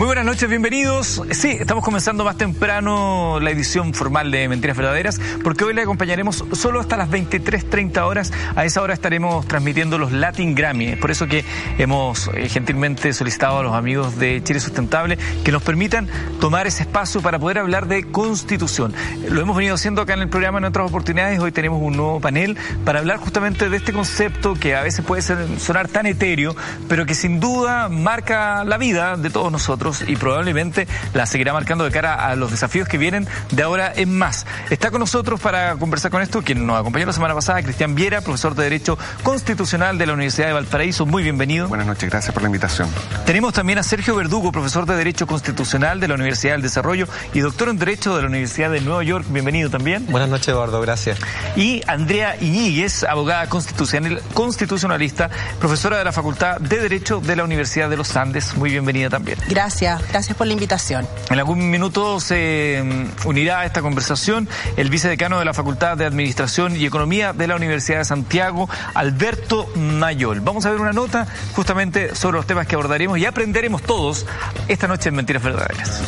Muy buenas noches, bienvenidos. Sí, estamos comenzando más temprano la edición formal de Mentiras Verdaderas, porque hoy le acompañaremos solo hasta las 23.30 horas. A esa hora estaremos transmitiendo los Latin Grammy. Por eso que hemos eh, gentilmente solicitado a los amigos de Chile Sustentable que nos permitan tomar ese espacio para poder hablar de constitución. Lo hemos venido haciendo acá en el programa en otras oportunidades. Hoy tenemos un nuevo panel para hablar justamente de este concepto que a veces puede sonar tan etéreo, pero que sin duda marca la vida de todos nosotros y probablemente la seguirá marcando de cara a los desafíos que vienen de ahora en más. Está con nosotros para conversar con esto quien nos acompañó la semana pasada, Cristian Viera, profesor de Derecho Constitucional de la Universidad de Valparaíso. Muy bienvenido. Buenas noches, gracias por la invitación. Tenemos también a Sergio Verdugo, profesor de Derecho Constitucional de la Universidad del Desarrollo y doctor en Derecho de la Universidad de Nueva York. Bienvenido también. Buenas noches, Eduardo, gracias. Y Andrea Iñiguez, abogada constitucional, constitucionalista, profesora de la Facultad de Derecho de la Universidad de los Andes. Muy bienvenida también. Gracias. Gracias, por la invitación. En algún minuto se mm, unirá a esta conversación el vicedecano de la Facultad de Administración y Economía de la Universidad de Santiago, Alberto Mayol. Vamos a ver una nota justamente sobre los temas que abordaremos y aprenderemos todos esta noche en Mentiras Verdaderas.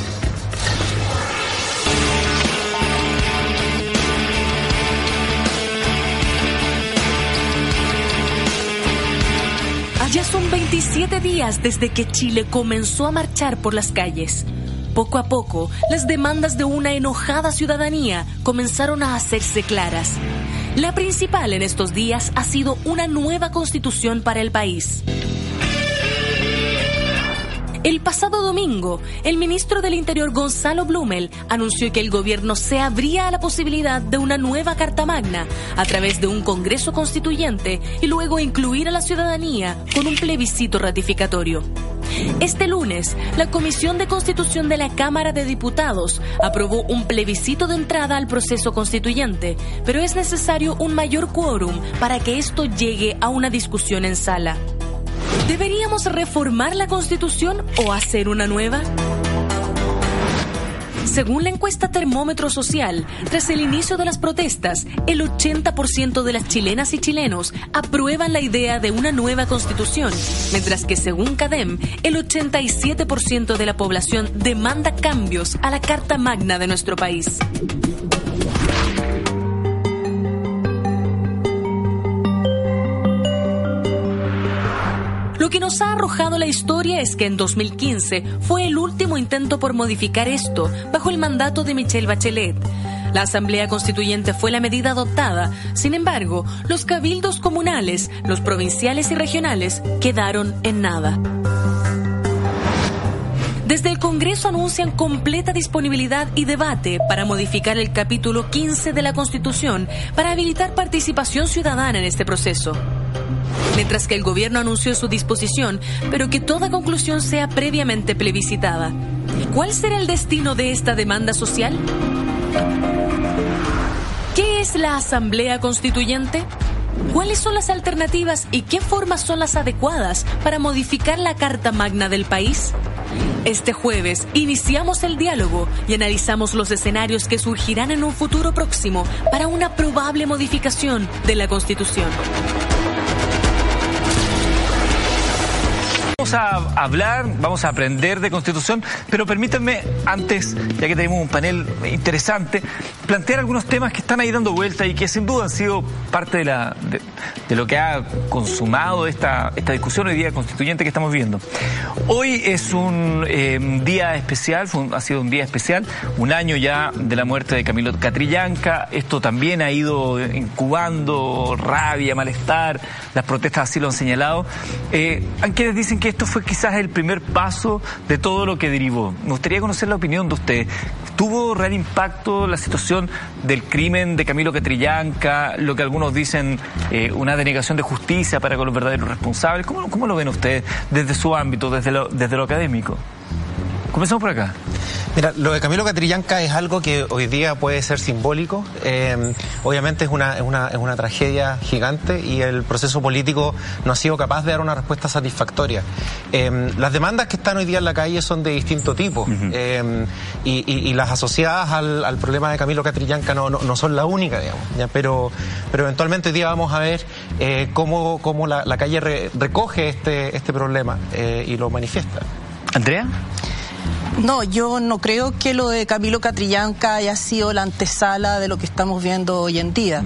27 días desde que Chile comenzó a marchar por las calles. Poco a poco, las demandas de una enojada ciudadanía comenzaron a hacerse claras. La principal en estos días ha sido una nueva constitución para el país. El pasado domingo, el ministro del Interior Gonzalo Blumel anunció que el gobierno se abría a la posibilidad de una nueva Carta Magna a través de un Congreso Constituyente y luego incluir a la ciudadanía con un plebiscito ratificatorio. Este lunes, la Comisión de Constitución de la Cámara de Diputados aprobó un plebiscito de entrada al proceso constituyente, pero es necesario un mayor quórum para que esto llegue a una discusión en sala. ¿Deberíamos reformar la Constitución o hacer una nueva? Según la encuesta Termómetro Social, tras el inicio de las protestas, el 80% de las chilenas y chilenos aprueban la idea de una nueva constitución, mientras que según CADEM, el 87% de la población demanda cambios a la Carta Magna de nuestro país. Lo que nos ha arrojado la historia es que en 2015 fue el último intento por modificar esto bajo el mandato de Michelle Bachelet. La Asamblea Constituyente fue la medida adoptada, sin embargo, los cabildos comunales, los provinciales y regionales quedaron en nada. Desde el Congreso anuncian completa disponibilidad y debate para modificar el capítulo 15 de la Constitución para habilitar participación ciudadana en este proceso mientras que el gobierno anunció su disposición, pero que toda conclusión sea previamente plebiscitada. ¿Cuál será el destino de esta demanda social? ¿Qué es la Asamblea Constituyente? ¿Cuáles son las alternativas y qué formas son las adecuadas para modificar la Carta Magna del país? Este jueves iniciamos el diálogo y analizamos los escenarios que surgirán en un futuro próximo para una probable modificación de la Constitución. Vamos a hablar, vamos a aprender de constitución, pero permítanme antes, ya que tenemos un panel interesante, plantear algunos temas que están ahí dando vuelta y que sin duda han sido parte de, la, de, lo que ha consumado esta, esta discusión hoy día constituyente que estamos viendo. Hoy es un eh, día especial, ha sido un día especial, un año ya de la muerte de Camilo Catrillanca, esto también ha ido incubando rabia, malestar, las protestas así lo han señalado. Eh, quienes dicen que esto fue quizás el primer paso de todo lo que derivó. Me gustaría conocer la opinión de usted. ¿Tuvo real impacto la situación del crimen de Camilo Catrillanca, lo que algunos dicen eh, una denegación de justicia para con los verdaderos responsables? ¿Cómo, lo ven ustedes desde su ámbito, desde lo, desde lo académico? Comenzamos por acá. Mira, lo de Camilo Catrillanca es algo que hoy día puede ser simbólico. Eh, obviamente es una, es, una, es una tragedia gigante y el proceso político no ha sido capaz de dar una respuesta satisfactoria. Eh, las demandas que están hoy día en la calle son de distinto tipo eh, y, y, las asociadas al, al, problema de Camilo Catrillanca no, no, son la única, digamos. ¿ya? Pero, pero eventualmente hoy día vamos a ver cómo, cómo la, la calle re, recoge este, este problema y lo manifiesta. Andrea. No, yo no creo que lo de Camilo Catrillanca haya sido la antesala de lo que estamos viendo hoy en día.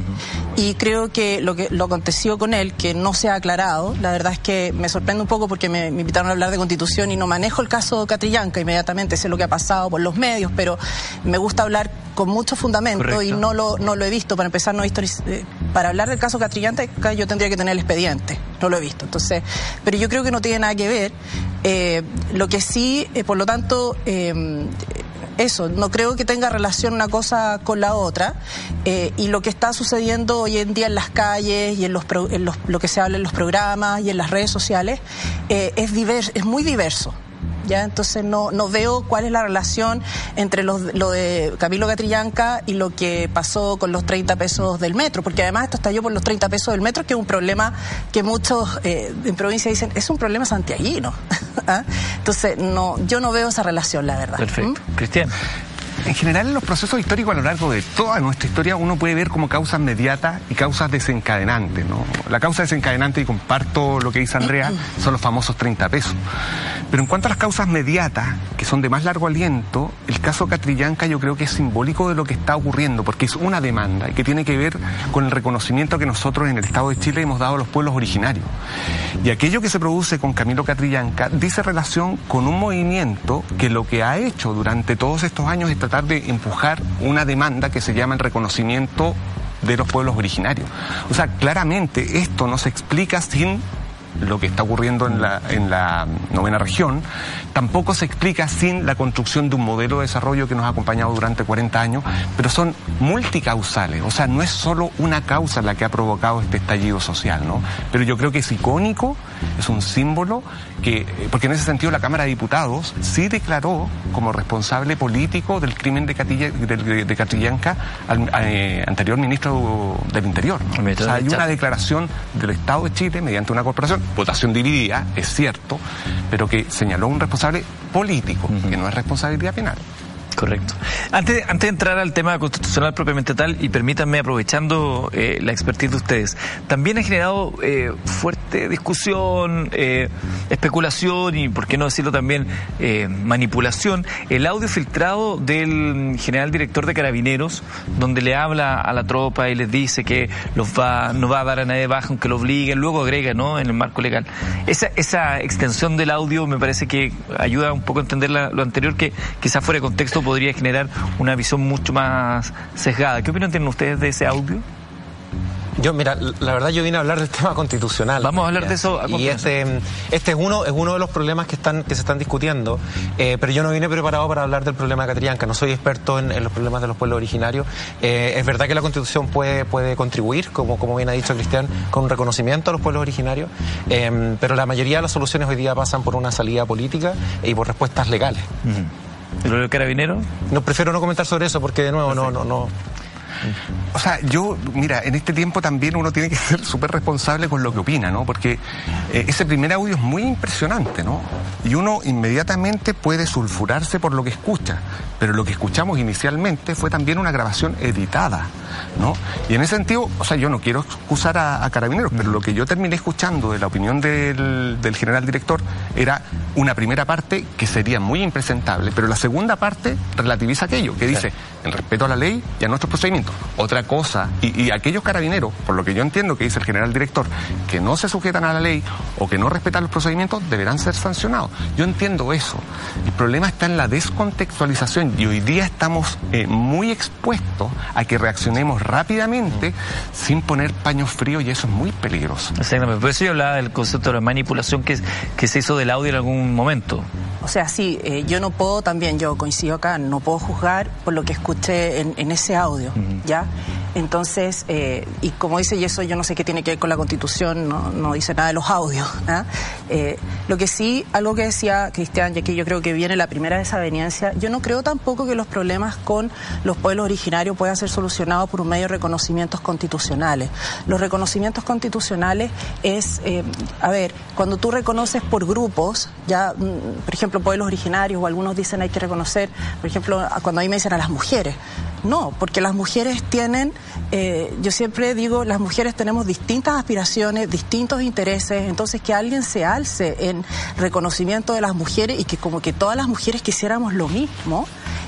Y creo que lo que lo aconteció con él, que no se ha aclarado, la verdad es que me sorprende un poco porque me, invitaron a hablar de constitución y no manejo el caso Catrillanca inmediatamente, sé lo que ha pasado por los medios, pero me gusta hablar con mucho fundamento y no lo, no lo he visto. Para empezar, no he eh, para hablar del caso Catrillanca yo tendría que tener el expediente, no lo he visto. Entonces, pero yo creo que no tiene nada que ver. Eh, lo que sí, eh, por lo tanto, Em, eso, no creo que tenga relación una cosa con la otra. Eh, y lo que está sucediendo hoy en día en las calles y en, los, lo que se habla en los programas y en las redes sociales eh, es, es muy diverso. ¿Ya? Entonces no, no veo cuál es la relación entre lo, de Camilo Catrillanca y lo que pasó con los 30 pesos del metro, porque además esto estalló por los 30 pesos del metro, que es un problema que muchos eh, en provincia dicen, es un problema santiaguino. ¿ah? Entonces, no, yo no veo esa relación, la verdad. Perfecto. ¿Mm? Cristian. En general, en los procesos históricos a lo largo de toda nuestra historia, uno puede ver como causas mediatas y causas desencadenantes. ¿no? La causa desencadenante, y comparto lo que dice Andrea, son los famosos 30 pesos. Pero en cuanto a las causas mediatas, que son de más largo aliento, el caso Catrillanca yo creo que es simbólico de lo que está ocurriendo, porque es una demanda y que tiene que ver con el reconocimiento que nosotros en el Estado de Chile hemos dado a los pueblos originarios. Y aquello que se produce con Camilo Catrillanca dice relación con un movimiento que lo que ha hecho durante todos estos años es tratar de empujar una demanda que se llama el reconocimiento de los pueblos originarios. O sea, claramente esto no se explica sin lo que está ocurriendo en la, en la novena región, tampoco se explica sin la construcción de un modelo de desarrollo que nos ha acompañado durante 40 años, pero son multicausales, o sea, no es solo una causa la que ha provocado este estallido social, ¿no? Pero yo creo que es icónico, es un símbolo que, porque en ese sentido la Cámara de Diputados sí declaró como responsable político del crimen de, Catilla, de, Catrillanca al eh, anterior ministro del Interior. O sea, hay una declaración del Estado de Chile mediante una corporación votación dividida, es cierto, pero que señaló un responsable político, que no es responsabilidad penal. Correcto. Antes, antes de entrar al tema constitucional propiamente tal, y permítanme, aprovechando eh, la expertise de ustedes, también ha generado eh, fuerte discusión, eh, especulación y, por qué no decirlo también, manipulación, el audio filtrado del general director de Carabineros, donde le habla a la tropa y les dice que los va, no va a dar a nadie baja aunque lo obliguen, luego agrega, ¿no?, en el marco legal. Esa, esa extensión del audio me parece que ayuda un poco a entender lo anterior, que quizás fuera de contexto podría generar una visión mucho más sesgada. ¿Qué opinión tienen ustedes de ese audio? Yo, mira, la verdad yo vine a hablar del tema constitucional. Vamos a hablar de eso. y este, este es uno, es uno de los problemas que están, que se están discutiendo. Eh, pero yo no vine preparado para hablar del problema de Catrillanca. No soy experto en, los problemas de los pueblos originarios. Eh, es verdad que la constitución puede, puede contribuir, como, como bien ha dicho Cristian, con un reconocimiento a los pueblos originarios. Eh, pero la mayoría de las soluciones hoy día pasan por una salida política y por respuestas legales. ¿Y lo del carabinero? No, prefiero no comentar sobre eso porque de nuevo no, no, no. O sea, yo, mira, en este tiempo también uno tiene que ser súper responsable con lo que opina, ¿no? Porque eh, ese primer audio es muy impresionante, ¿no? Y uno inmediatamente puede sulfurarse por lo que escucha, pero lo que escuchamos inicialmente fue también una grabación editada, ¿no? Y en ese sentido, o sea, yo no quiero excusar a, Carabineros, pero lo que yo terminé escuchando de la opinión del, del general director era una primera parte que sería muy impresentable, pero la segunda parte relativiza aquello, que dice, en respeto a la ley y a nuestros procedimientos. Otra cosa, y, aquellos carabineros, por lo que yo entiendo que dice el general director, que no se sujetan a la ley o que no respetan los procedimientos, deberán ser sancionados. Yo entiendo eso. El problema está en la descontextualización y hoy día estamos eh, muy expuestos a que reaccionemos rápidamente sin poner paños fríos y eso es muy peligroso. Exactamente. Por eso yo hablaba del concepto de manipulación que, que se hizo del audio en algún momento. O sea, sí, eh, yo no puedo también, yo coincido acá, no puedo juzgar por lo que escuché en, ese audio, ¿ya? Entonces, eh, y como dice y eso yo no sé qué tiene que ver con la Constitución, no, dice nada de los audios. ¿ah? Eh, lo que sí, algo que decía Cristian, y aquí yo creo que viene la primera desaveniencia, yo no creo tampoco que los problemas con los pueblos originarios puedan ser solucionados por un medio de reconocimientos constitucionales. Los reconocimientos constitucionales es, a ver, cuando tú reconoces por grupos, ya, mm, por ejemplo, pueblos originarios o algunos dicen hay que reconocer, por ejemplo, cuando a mí me dicen a las mujeres, no, porque las mujeres tienen, eh, yo siempre digo, las mujeres tenemos distintas aspiraciones, distintos intereses, entonces que alguien se alce en reconocimiento de las mujeres y que como que todas las mujeres quisiéramos lo mismo,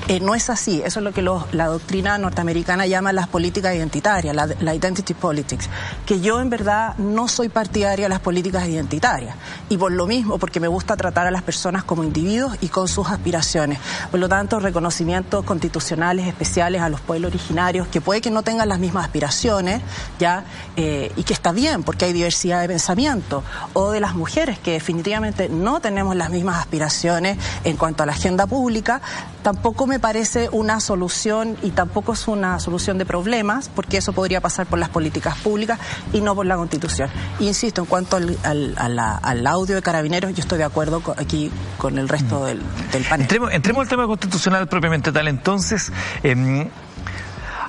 eh, no es así. Eso es lo que la doctrina norteamericana llama las políticas identitarias, la, la, identity politics. Que yo en verdad no soy partidaria de las políticas identitarias. Y por lo mismo, porque me gusta tratar a las personas como individuos y con sus aspiraciones. Por lo tanto, reconocimientos constitucionales especiales a los pueblos originarios, que puede que no tengan las mismas aspiraciones, ya, eh, y que está bien, porque hay diversidad de pensamiento. O de las mujeres, que definitivamente no tenemos las mismas aspiraciones en cuanto a la agenda pública, tampoco me parece una solución y tampoco es una solución de problemas, porque eso podría pasar por las políticas públicas y no por la Constitución. Insisto, en cuanto al, al, audio de carabineros, yo estoy de acuerdo aquí con el resto mm. del, panel. Entremos, entremos al tema constitucional propiamente tal. Entonces, eh,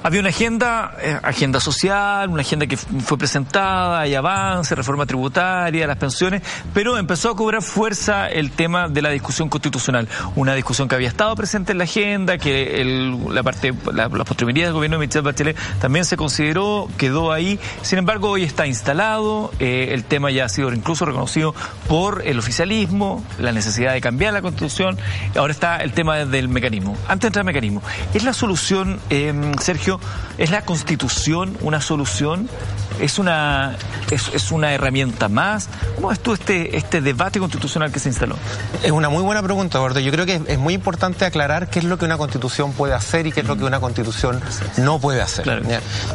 había una agenda, eh, agenda social, una agenda que fue presentada, hay avance, reforma tributaria, las pensiones, pero empezó a cobrar fuerza el tema de la discusión constitucional. Una discusión que había estado presente en la agenda, que la parte, la, la del gobierno de Michelle Bachelet también se consideró, quedó ahí. Sin embargo, hoy está instalado, eh, el tema ya ha sido incluso reconocido por el oficialismo, la necesidad de cambiar la constitución. Ahora está el tema del mecanismo. Antes de entrar al mecanismo, ¿es la solución, eh, Sergio? ¿Es la constitución una solución? ¿Es una, es, una herramienta más? ¿Cómo ves tú este, este debate constitucional que se instaló? Es una muy buena pregunta, Gordo. Yo creo que es muy importante aclarar qué es lo que una constitución puede hacer y qué es lo que una constitución no puede hacer.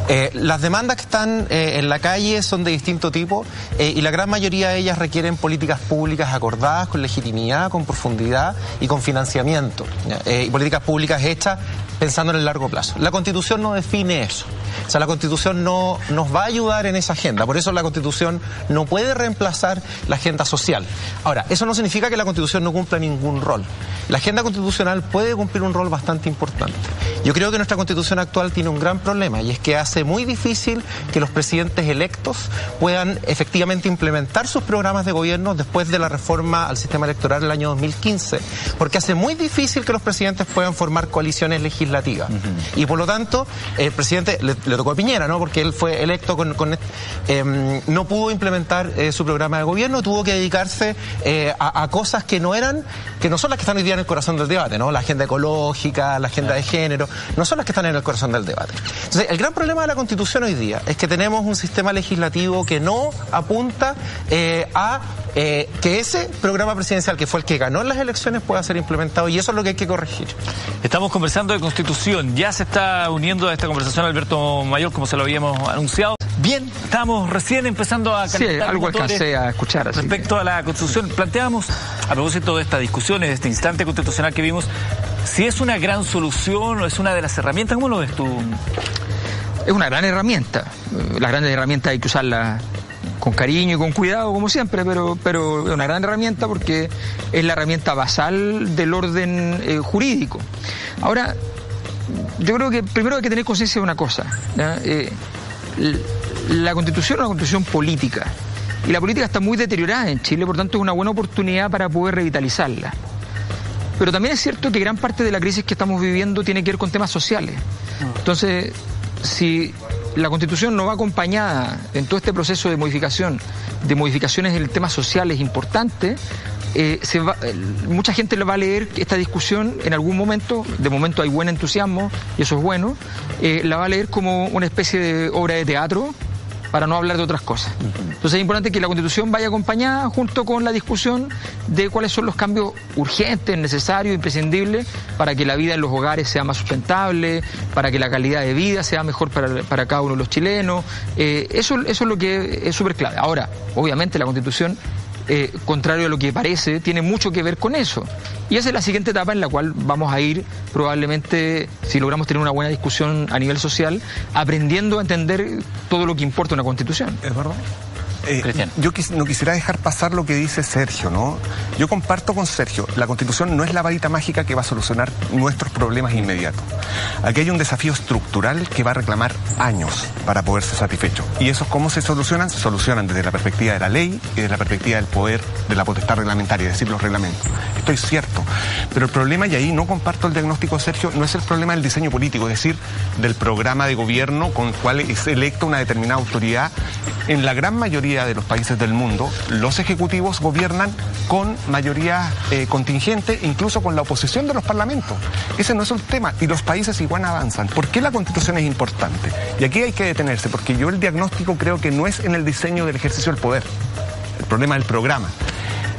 Eh, las demandas que están eh, en la calle son de distinto tipo eh, y la gran mayoría de ellas requieren políticas públicas acordadas con legitimidad, con profundidad y con financiamiento. y políticas públicas hechas pensando en el largo plazo. La Constitución no define eso. O sea, la Constitución no nos va a ayudar en esa agenda. Por eso la Constitución no puede reemplazar la agenda social. Ahora, eso no significa que la Constitución no cumpla ningún rol. La agenda constitucional puede cumplir un rol bastante importante. Yo creo que nuestra Constitución actual tiene un gran problema y es que hace muy difícil que los presidentes electos puedan efectivamente implementar sus programas de gobierno después de la reforma al sistema electoral del año 2015, porque hace muy difícil que los presidentes puedan formar coaliciones legislativas y por lo tanto, el presidente le, tocó a Piñera, ¿no? Porque él fue electo con. Em, no pudo implementar eh, su programa de gobierno, tuvo que dedicarse eh, a, cosas que no eran, que no son las que están hoy día en el corazón del debate, ¿no? La agenda ecológica, la agenda de género, no son las que están en el corazón del debate. Entonces, el gran problema de la Constitución hoy día es que tenemos un sistema legislativo que no apunta eh, a que ese programa presidencial, que fue el que ganó en las elecciones, pueda ser implementado y eso es lo que hay que corregir. Estamos conversando de Constitución. Ya se está uniendo a esta conversación Alberto Mayor, como se lo habíamos anunciado. Bien, estamos recién empezando a sí, algo alcancé a escuchar. Respecto a la Constitución, planteamos, a propósito de estas discusiones, de este instante constitucional que vimos, si es una gran solución o es una de las herramientas, ¿cómo lo ves tú? Es una gran herramienta. Las grandes herramientas hay que usarlas con cariño y con cuidado, como siempre, pero, pero es una gran herramienta porque es la herramienta basal del orden eh, jurídico. Ahora, yo creo que primero hay que tener conciencia de una cosa. Eh, la constitución es una constitución política. Y la política está muy deteriorada en Chile, por tanto es una buena oportunidad para poder revitalizarla. Pero también es cierto que gran parte de la crisis que estamos viviendo tiene que ver con temas sociales. Entonces, si la constitución no va acompañada en todo este proceso de modificación, de modificaciones en el tema social es importante, eh, eh, mucha gente va a leer esta discusión en algún momento, de momento hay buen entusiasmo y eso es bueno, eh, la va a leer como una especie de obra de teatro para no hablar de otras cosas. Entonces es importante que la Constitución vaya acompañada junto con la discusión de cuáles son los cambios urgentes, necesarios, imprescindibles para que la vida en los hogares sea más sustentable, para que la calidad de vida sea mejor para, para cada uno de los chilenos. eso, eso es lo que es súper clave. Ahora, obviamente la Constitución eh, contrario a lo que parece, tiene mucho que ver con eso. Y esa es la siguiente etapa en la cual vamos a ir probablemente, si logramos tener una buena discusión a nivel social, aprendiendo a entender todo lo que importa una constitución. Es verdad. Eh, yo no quisiera dejar pasar lo que dice Sergio, ¿no? Yo comparto con Sergio, la constitución no es la varita mágica que va a solucionar nuestros problemas inmediatos. Aquí hay un desafío estructural que va a reclamar años para poder ser satisfecho. ¿Y eso cómo se solucionan? Se solucionan desde la perspectiva de la ley y desde la perspectiva del poder, de la potestad reglamentaria, es decir, los reglamentos. Esto es cierto. Pero el problema, y ahí no comparto el diagnóstico, Sergio, no es el problema del diseño político, es decir, del programa de gobierno con el cual es electa una determinada autoridad. En la gran mayoría de los países del mundo, los ejecutivos gobiernan con mayoría eh, contingente, incluso con la oposición de los parlamentos. Ese no es el tema. Y los países igual avanzan. ¿Por qué la constitución es importante? Y aquí hay que detenerse, porque yo el diagnóstico creo que no es en el diseño del ejercicio del poder. El problema es el programa.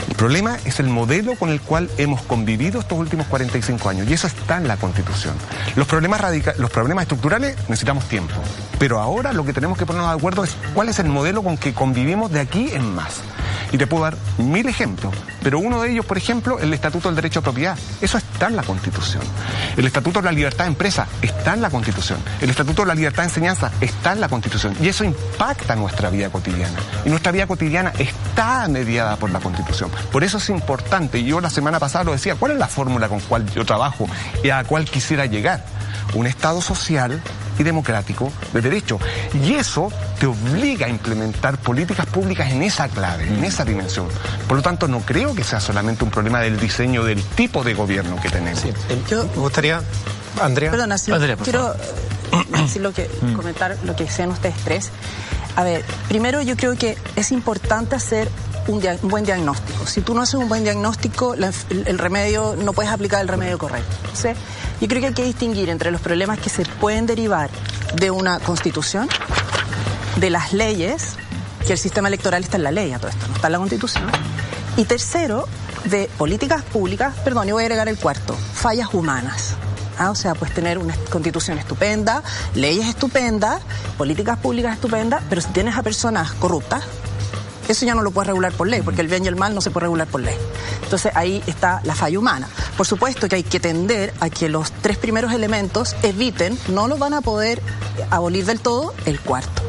El problema es el modelo con el cual hemos convivido estos últimos 45 años y eso está en la Constitución. Los problemas, los problemas estructurales necesitamos tiempo, pero ahora lo que tenemos que ponernos de acuerdo es cuál es el modelo con que convivimos de aquí en más. Y te puedo dar mil ejemplos, pero uno de ellos, por ejemplo, el Estatuto del Derecho a Propiedad. Eso está en la Constitución. El Estatuto de la Libertad de Empresa está en la Constitución. El Estatuto de la Libertad de Enseñanza está en la Constitución. Y eso impacta nuestra vida cotidiana. Y nuestra vida cotidiana está mediada por la Constitución. Por eso es importante, y yo la semana pasada lo decía, ¿cuál es la fórmula con cual yo trabajo y a la cual quisiera llegar? Un Estado social y democrático de derecho. Y eso te obliga a implementar políticas públicas en esa clave, en esa dimensión. Por lo tanto, no creo que sea solamente un problema del diseño del tipo de gobierno que tenemos. Yo me gustaría, Andrea. Perdona, si quiero decir lo que, mm. comentar lo que decían ustedes tres. A ver, primero yo creo que es importante hacer un, buen diagnóstico. Si tú no haces un buen diagnóstico, el, remedio, no puedes aplicar el remedio correcto. ¿sí? Yo creo que hay que distinguir entre los problemas que se pueden derivar de una constitución, de las leyes, que el sistema electoral está en la ley a todo esto, no está en la constitución. Y tercero, de políticas públicas, perdón, y voy a agregar el cuarto, fallas humanas. ¿Ah? O sea, pues tener una constitución estupenda, leyes estupendas, políticas públicas estupendas, pero si tienes a personas corruptas, eso ya no lo puedes regular por ley, porque el bien y el mal no se puede regular por ley. Entonces ahí está la falla humana. Por supuesto que hay que tender a que los tres primeros elementos eviten, no lo van a poder abolir del todo, el cuarto.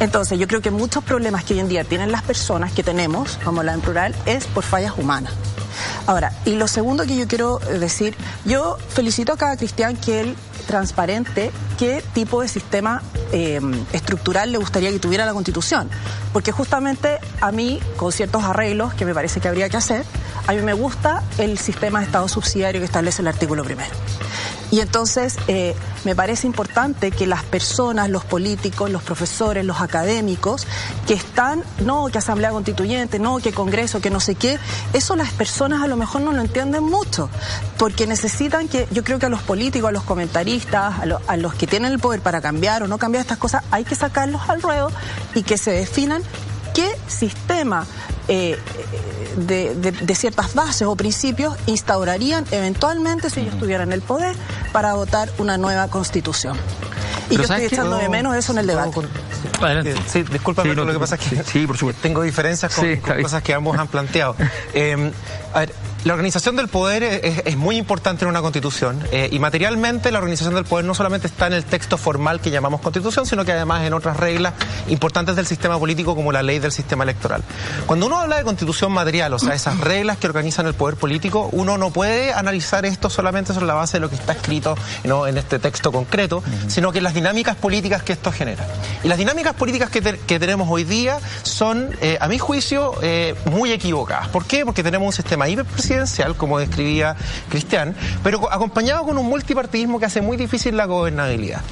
Entonces, yo creo que muchos problemas que hoy en día tienen las personas que tenemos, como la en plural, es por fallas humanas. Ahora, y lo segundo que yo quiero decir, yo felicito a cada cristian que él transparente qué tipo de sistema eh, estructural le gustaría que tuviera la Constitución. Porque justamente a mí, con ciertos arreglos que me parece que habría que hacer, a mí me gusta el sistema de Estado subsidiario que establece el artículo primero. Y entonces eh, me parece importante que las personas, los políticos, los profesores, los académicos, que están, no, que Asamblea Constituyente, no, que Congreso, que no sé qué, eso las personas a lo mejor no lo entienden mucho, porque necesitan que, yo creo que a los políticos, a los comentaristas, a, los que tienen el poder para cambiar o no cambiar estas cosas, hay que sacarlos al ruedo y que se definan qué sistema eh, de, ciertas bases o principios instaurarían eventualmente, si ellos tuvieran el poder, para votar una nueva constitución. Y yo estoy echando de menos eso en el debate. Sí, discúlpame, lo que pasa es que sí, por tengo diferencias con, cosas que ambos han planteado. Eh, a ver, la organización del poder es, muy importante en una constitución eh, y materialmente la organización del poder no solamente está en el texto formal que llamamos constitución, sino que además en otras reglas importantes del sistema político como la ley del sistema electoral. Cuando uno habla de constitución material, o sea, esas reglas que organizan el poder político, uno no puede analizar esto solamente sobre la base de lo que está escrito ¿no? en este texto concreto, sino que las dinámicas políticas que esto genera. Y las dinámicas políticas que, tenemos hoy día son, eh, a mi juicio, eh, muy equivocadas. ¿Por qué? Porque tenemos un sistema hiperpresidencial como describía Cristian, pero acompañado con un multipartidismo que hace muy difícil la gobernabilidad.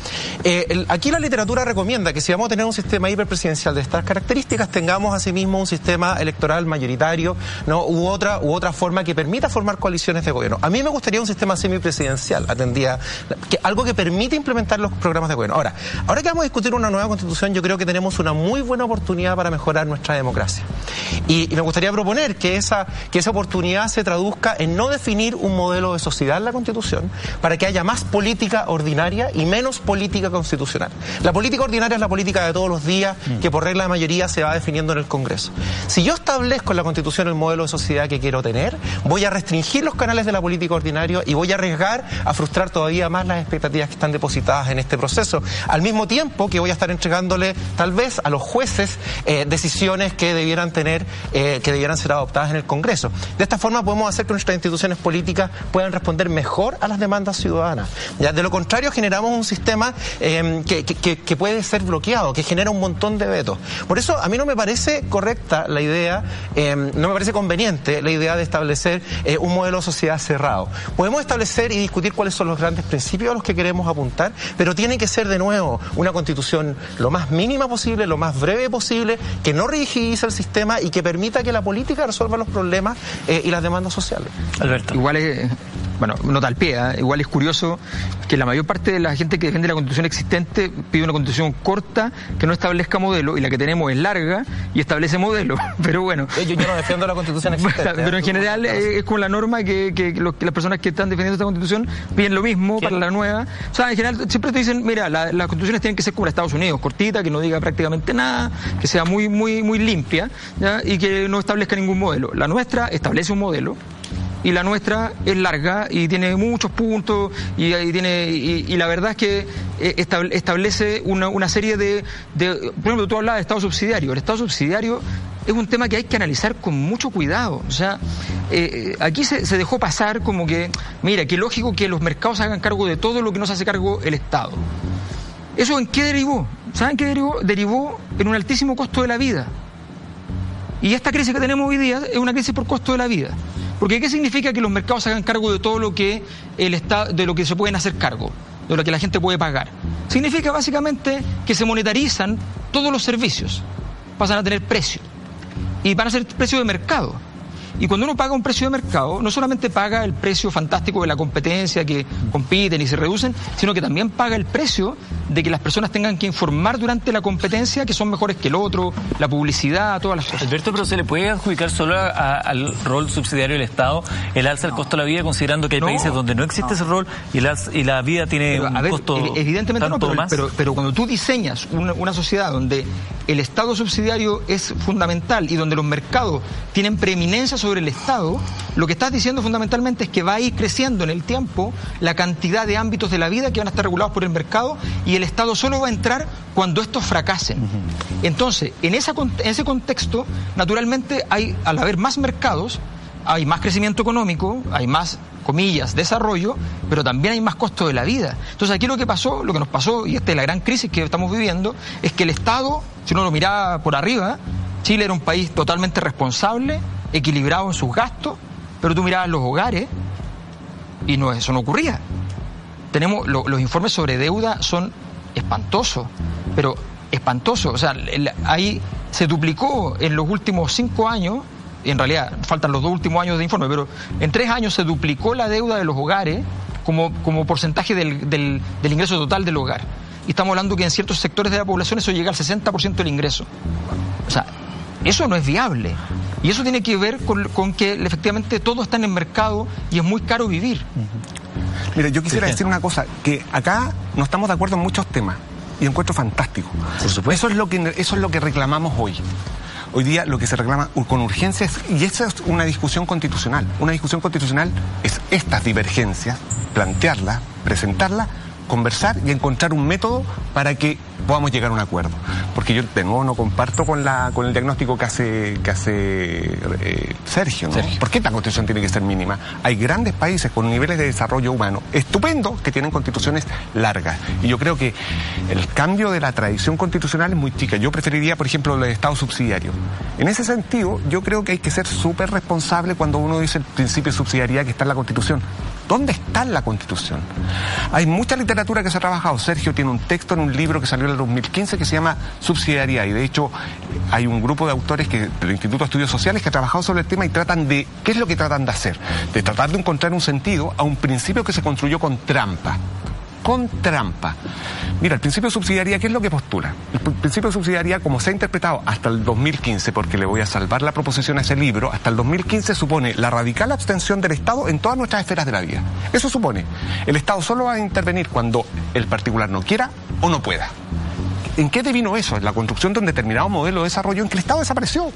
Eh, aquí la literatura recomienda que si vamos a tener un sistema hiperpresidencial de estas características, tengamos asimismo un sistema electoral mayoritario, ¿no? u otra u otra forma que permita formar coaliciones de gobierno. A mí me gustaría un sistema semipresidencial, atendía que algo que permite implementar los programas de gobierno. Ahora, ahora que vamos a discutir una nueva constitución, yo creo que tenemos una muy buena oportunidad para mejorar nuestra democracia. Y, y me gustaría proponer que esa que esa oportunidad se traduzca en no definir un modelo de sociedad en la Constitución para que haya más política ordinaria y menos política constitucional. La política ordinaria es la política de todos los días mm. que por regla de mayoría se va definiendo en el Congreso. Si yo establezco en la Constitución el modelo de sociedad que quiero tener, voy a restringir los canales de la política ordinaria y voy a arriesgar a frustrar todavía más las expectativas que están depositadas en este proceso. Al mismo tiempo que voy a estar entregándole tal vez a los jueces eh, decisiones que debieran tener, eh, que debieran ser adoptadas en el Congreso. De esta forma podemos hacer que nuestras instituciones políticas puedan responder mejor a las demandas ciudadanas. ¿ya? De lo contrario, generamos un sistema em, que, puede ser bloqueado, que genera un montón de vetos. Por eso, a mí no me parece correcta la idea, em, no me parece conveniente la idea de establecer eh, un modelo de sociedad cerrado. Podemos establecer y discutir cuáles son los grandes principios a los que queremos apuntar, pero tiene que ser de nuevo una constitución lo más mínima posible, lo más breve posible, que no rigidice el sistema y que permita que la política resuelva los problemas eh, y las demandas sociales. Alberto. Igual es bueno, nota al pie, ¿eh? igual es curioso que la mayor parte de la gente que defiende la constitución existente pide una constitución corta que no establezca modelo y la que tenemos es larga y establece modelo. Pero bueno. Yo, yo no defiendo la constitución existente. Pero en general es, como la norma que, que, las personas que están defendiendo esta constitución piden lo mismo para la nueva. O sea, en general siempre te dicen, mira, las constituciones tienen que ser como la Estados Unidos, cortita, que no diga prácticamente nada, que sea muy, muy, muy limpia y que no establezca ningún modelo. La nuestra establece un modelo y la nuestra es larga y tiene muchos puntos y, tiene y, la verdad es que eh, establece una, serie de, por ejemplo, tú hablabas de Estado subsidiario. El Estado subsidiario es un tema que hay que analizar con mucho cuidado. O sea, eh, eh, aquí se, dejó pasar como que, mira, qué lógico que los mercados hagan cargo de todo lo que no se hace cargo el Estado. ¿Eso en qué derivó? ¿Saben qué derivó? Derivó en un altísimo costo de la vida. Y esta crisis que tenemos hoy día es una crisis por costo de la vida. Porque ¿qué significa que los mercados hagan cargo de todo lo que el Estado, de lo que se pueden hacer cargo, de lo que la gente puede pagar? Significa básicamente que se monetarizan todos los servicios, pasan a tener precio y van a ser precio de mercado. Y cuando uno paga un precio de mercado, no solamente paga el precio fantástico de la competencia, que compiten y se reducen, sino que también paga el precio de que las personas tengan que informar durante la competencia que son mejores que el otro, la publicidad, todas las cosas. Alberto, pero ¿se le puede adjudicar solo al rol subsidiario del Estado el alza del costo de la vida, considerando que hay países donde no existe ese rol y la, y la vida tiene un costo Evidentemente no, pero, más? Pero, cuando tú diseñas una, una sociedad donde el Estado subsidiario es fundamental y donde los mercados tienen preeminencia sobre el Estado, lo que estás diciendo fundamentalmente es que va a ir creciendo en el tiempo la cantidad de ámbitos de la vida que van a estar regulados por el mercado y el Estado solo va a entrar cuando estos fracasen. Entonces, en, esa, en ese contexto, naturalmente, hay, al haber más mercados, hay más crecimiento económico, hay más, comillas, desarrollo, pero también hay más costo de la vida. Entonces aquí lo que pasó, lo que nos pasó, y esta es la gran crisis que estamos viviendo, es que el Estado, si uno lo miraba por arriba, Chile era un país totalmente responsable, equilibrado en sus gastos, pero tú mirabas los hogares y no, eso no ocurría. Tenemos, los informes sobre deuda son espantosos, pero espantosos. O sea, ahí se duplicó en los últimos cinco años en realidad faltan los dos últimos años de informe, pero en tres años se duplicó la deuda de los hogares como, como porcentaje del, del, ingreso total del hogar. Y estamos hablando que en ciertos sectores de la población eso llega al 60% del ingreso. O sea, eso no es viable. Y eso tiene que ver con, que efectivamente todo está en el mercado y es muy caro vivir. Mira, yo quisiera decir una cosa, que acá no estamos de acuerdo en muchos temas y encuentro fantástico. Por Eso es lo que, eso es lo que reclamamos hoy. Hoy día lo que se reclama con urgencia es, y esa es una discusión constitucional. Una discusión constitucional es estas divergencias, plantearlas, presentarlas, conversar y encontrar un método para que podamos llegar a un acuerdo. Porque yo de nuevo no comparto con la con el diagnóstico que hace que hace eh, Sergio, ¿no? ¿Por qué la constitución tiene que ser mínima? Hay grandes países con niveles de desarrollo humano estupendo que tienen constituciones largas. Y yo creo que el cambio de la tradición constitucional es muy chica. Yo preferiría, por ejemplo, el Estado subsidiario. En ese sentido, yo creo que hay que ser súper responsable cuando uno dice el principio de subsidiariedad que está en la Constitución. ¿Dónde está la Constitución? Hay mucha literatura que se ha trabajado. Sergio tiene un texto en un libro que salió en el 2015 que se llama Subsidiariedad y de hecho hay un grupo de autores que, del Instituto de Estudios Sociales que ha trabajado sobre el tema y tratan de, ¿qué es lo que tratan de hacer? De tratar de encontrar un sentido a un principio que se construyó con trampa con trampa. Mira, el principio de subsidiariedad, ¿qué es lo que postula? El principio de subsidiariedad, como se ha interpretado hasta el 2015, porque le voy a salvar la proposición a ese libro, hasta el 2015 supone la radical abstención del Estado en todas nuestras esferas de la vida. Eso supone, el Estado solo va a intervenir cuando el particular no quiera o no pueda. ¿En qué devino eso? En la construcción de un determinado modelo de desarrollo en que el Estado desapareció.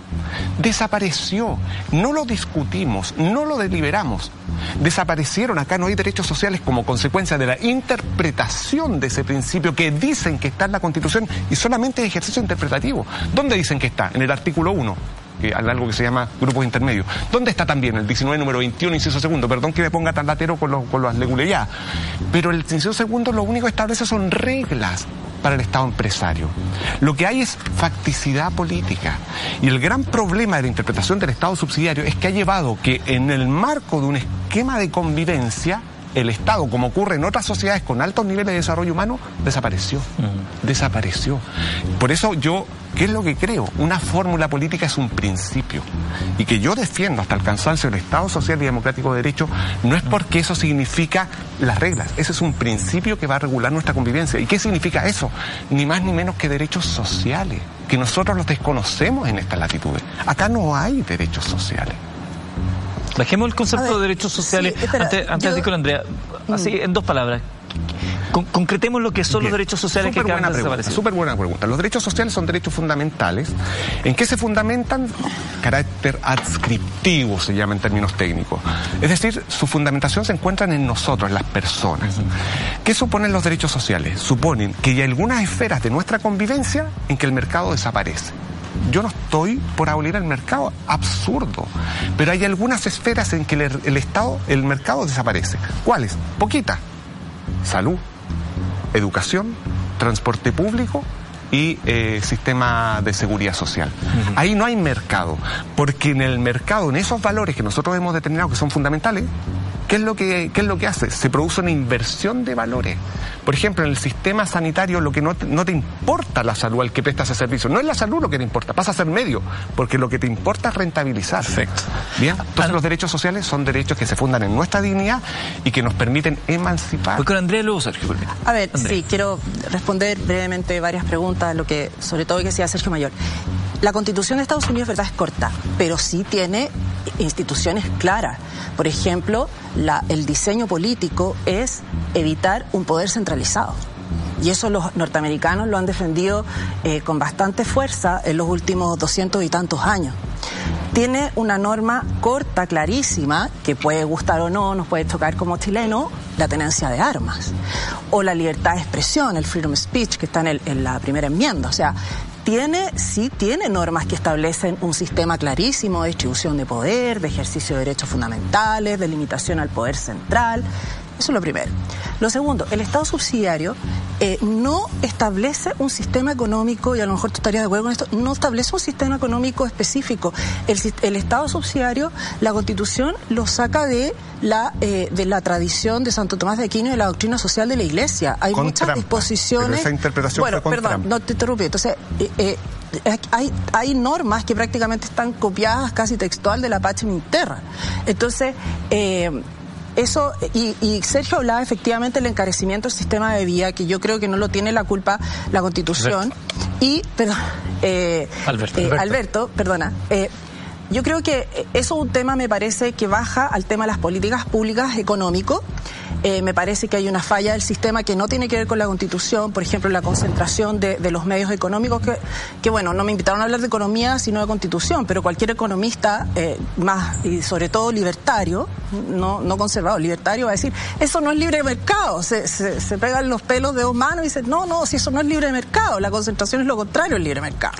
Desapareció. No lo discutimos, no lo deliberamos. Desaparecieron. Acá no hay derechos sociales como consecuencia de la interpretación de ese principio que dicen que está en la Constitución y solamente es ejercicio interpretativo. ¿Dónde dicen que está? En el artículo 1 que, algo que se llama grupos intermedios. ¿Dónde está también el 19 número 21, inciso segundo? Perdón que me ponga tan latero con, los, con las. Pero el inciso segundo lo único que establece son reglas para el Estado empresario. Lo que hay es facticidad política. Y el gran problema de la interpretación del Estado subsidiario es que ha llevado que en el marco de un esquema de convivencia, el Estado, como ocurre en otras sociedades con altos niveles de desarrollo humano, desapareció. Desapareció. Por eso yo, ¿qué es lo que creo? Una fórmula política es un principio. Y que yo defiendo hasta el cansancio el Estado social y democrático de derecho, no es porque eso significa las reglas. Ese es un principio que va a regular nuestra convivencia. ¿Y qué significa eso? Ni más ni menos que derechos sociales, que nosotros los desconocemos en estas latitudes. Acá no hay derechos sociales. Bajemos el concepto de derechos sociales. antes, antes de con Andrea, así en dos palabras. concretemos lo que son los derechos sociales super que buena pregunta, Súper buena pregunta. Los derechos sociales son derechos fundamentales. ¿En qué se fundamentan? Carácter adscriptivo se llama en términos técnicos. Es decir, su fundamentación se encuentra en nosotros, en las personas. ¿Qué suponen los derechos sociales? Suponen que hay algunas esferas de nuestra convivencia en que el mercado desaparece. Yo no estoy por abolir el mercado, absurdo. Pero hay algunas esferas en que el, Estado, el mercado desaparece. ¿Cuáles? Poquitas. Salud, educación, transporte público y eh, sistema de seguridad social. Ahí no hay mercado, porque en el mercado, en esos valores que nosotros hemos determinado que son fundamentales, ¿qué es lo que, qué es lo que hace? Se produce una inversión de valores. Por ejemplo, en el sistema sanitario lo que no te, no te importa la salud al que presta ese servicio. No es la salud lo que te importa, pasa a ser medio, porque lo que te importa es rentabilizar. Perfecto. Bien, entonces los derechos sociales son derechos que se fundan en nuestra dignidad y que nos permiten emancipar. Voy con Andrea luego Sergio. A ver, sí, quiero responder brevemente varias preguntas, lo que, sobre todo que decía Sergio Mayor. La constitución de Estados Unidos, verdad, es corta, pero sí tiene instituciones claras. Por ejemplo, la, el diseño político es evitar un poder centralizado. Y eso los norteamericanos lo han defendido eh, con bastante fuerza en los últimos doscientos y tantos años. Tiene una norma corta, clarísima, que puede gustar o no, nos puede tocar como chileno, la tenencia de armas. O la libertad de expresión, el freedom of speech, que está en, en la primera enmienda. O sea, tiene, sí tiene normas que establecen un sistema clarísimo de distribución de poder, de ejercicio de derechos fundamentales, de limitación al poder central. Eso es lo primero. Lo segundo, el Estado subsidiario eh, no establece un sistema económico, y a lo mejor tú estarías de acuerdo con esto, no establece un sistema económico específico. El, Estado subsidiario, la Constitución lo saca de la, eh, de la tradición de Santo Tomás de Aquino y de la doctrina social de la Iglesia. Hay muchas disposiciones. esa interpretación bueno, perdón, no te interrumpí. Entonces, eh, hay, hay normas que prácticamente están copiadas casi textual de la Minterra. Entonces, eso, y, Sergio hablaba efectivamente del encarecimiento del sistema de vía, que yo creo que no lo tiene la culpa la Constitución. Y, perdón, eh, Alberto, eh, Alberto. perdona. Eh, yo creo que eso es un tema, me parece, que baja al tema de las políticas públicas económico eh, me parece que hay una falla del sistema que no tiene que ver con la constitución, por ejemplo, la concentración de, los medios económicos, que, que, bueno, no me invitaron a hablar de economía, sino de constitución, pero cualquier economista, eh, más y sobre todo libertario, no, no conservador, libertario, va a decir, eso no es libre mercado, se, se, pegan los pelos de dos manos y dicen, no, no, si eso no es libre mercado, la concentración es lo contrario al libre mercado.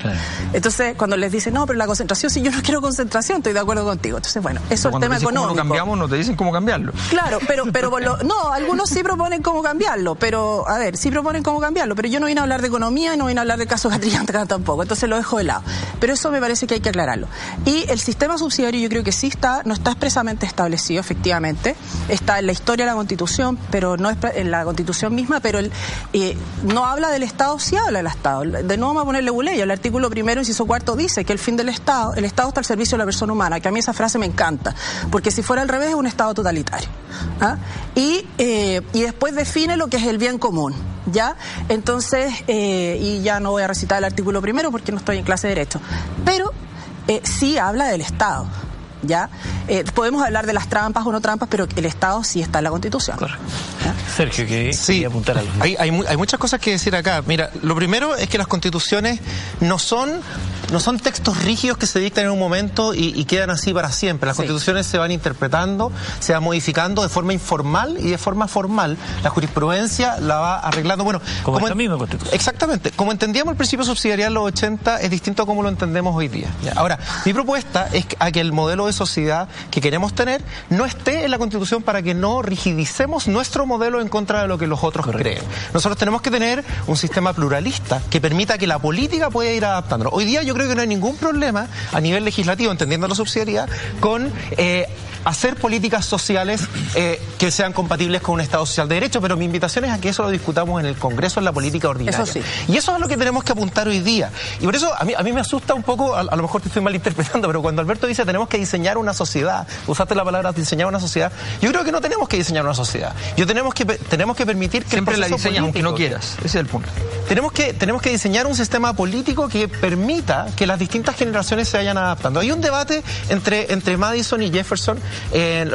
Entonces, cuando les dicen, no, pero la concentración, si yo no quiero concentración, estoy de acuerdo contigo. Entonces, bueno, eso es el tema económico. Cómo lo cambiamos, no te dicen cómo cambiarlo. Claro, pero, pero no, algunos sí proponen cómo cambiarlo, pero, a ver, sí proponen cómo cambiarlo, pero yo no vine a hablar de economía y no vine a hablar del caso Catrillán tampoco, entonces lo dejo de lado. Pero eso me parece que hay que aclararlo. Y el sistema subsidiario yo creo que sí está, no está expresamente establecido, efectivamente, está en la historia de la Constitución, pero no es en la Constitución misma, pero el, eh, no habla del Estado, sí habla del Estado. De nuevo vamos a ponerle buleyo, el artículo primero, inciso cuarto, dice que el fin del Estado, el Estado está al servicio de la persona humana, que a mí esa frase me encanta, porque si fuera al revés es un Estado totalitario. ¿ah? Y eh, y después define lo que es el bien común. ¿Ya? Entonces, eh, y ya no voy a recitar el artículo primero porque no estoy en clase de Derecho, pero eh, sí habla del Estado. ¿Ya? podemos hablar de las trampas o no trampas, pero el Estado sí está en la Constitución. Sergio, que sí, apuntar algo. Hay, hay, hay muchas cosas que decir acá. Mira, lo primero es que las constituciones no son no son textos rígidos que se dictan en un momento y, quedan así para siempre. Las constituciones se van interpretando, se van modificando de forma informal y de forma formal. La jurisprudencia la va arreglando. Bueno, como, esta misma constitución. Exactamente. Como entendíamos el principio subsidiarial en los 80 es distinto a como lo entendemos hoy día. Ahora, mi propuesta es a que el modelo de sociedad que queremos tener no esté en la constitución para que no rigidicemos nuestro modelo en contra de lo que los otros creen. Nosotros tenemos que tener un sistema pluralista que permita que la política pueda ir adaptando. Hoy día yo creo que no hay ningún problema a nivel legislativo, entendiendo la subsidiariedad, con eh, hacer políticas sociales eh, que sean compatibles con un Estado social de derecho, pero mi invitación es a que eso lo discutamos en el Congreso, en la política ordinaria. Eso sí. Y eso es lo que tenemos que apuntar hoy día. Y por eso a mí, a mí me asusta un poco, a, lo mejor te estoy malinterpretando, pero cuando Alberto dice tenemos que diseñar una sociedad, usaste la palabra diseñar una sociedad, yo creo que no tenemos que diseñar una sociedad. Yo tenemos que, tenemos que permitir que... Siempre la diseñas aunque no quieras, ese es el punto. Tenemos que, tenemos que diseñar un sistema político que permita que las distintas generaciones se vayan adaptando. Hay un debate entre, entre Madison y Jefferson, eh,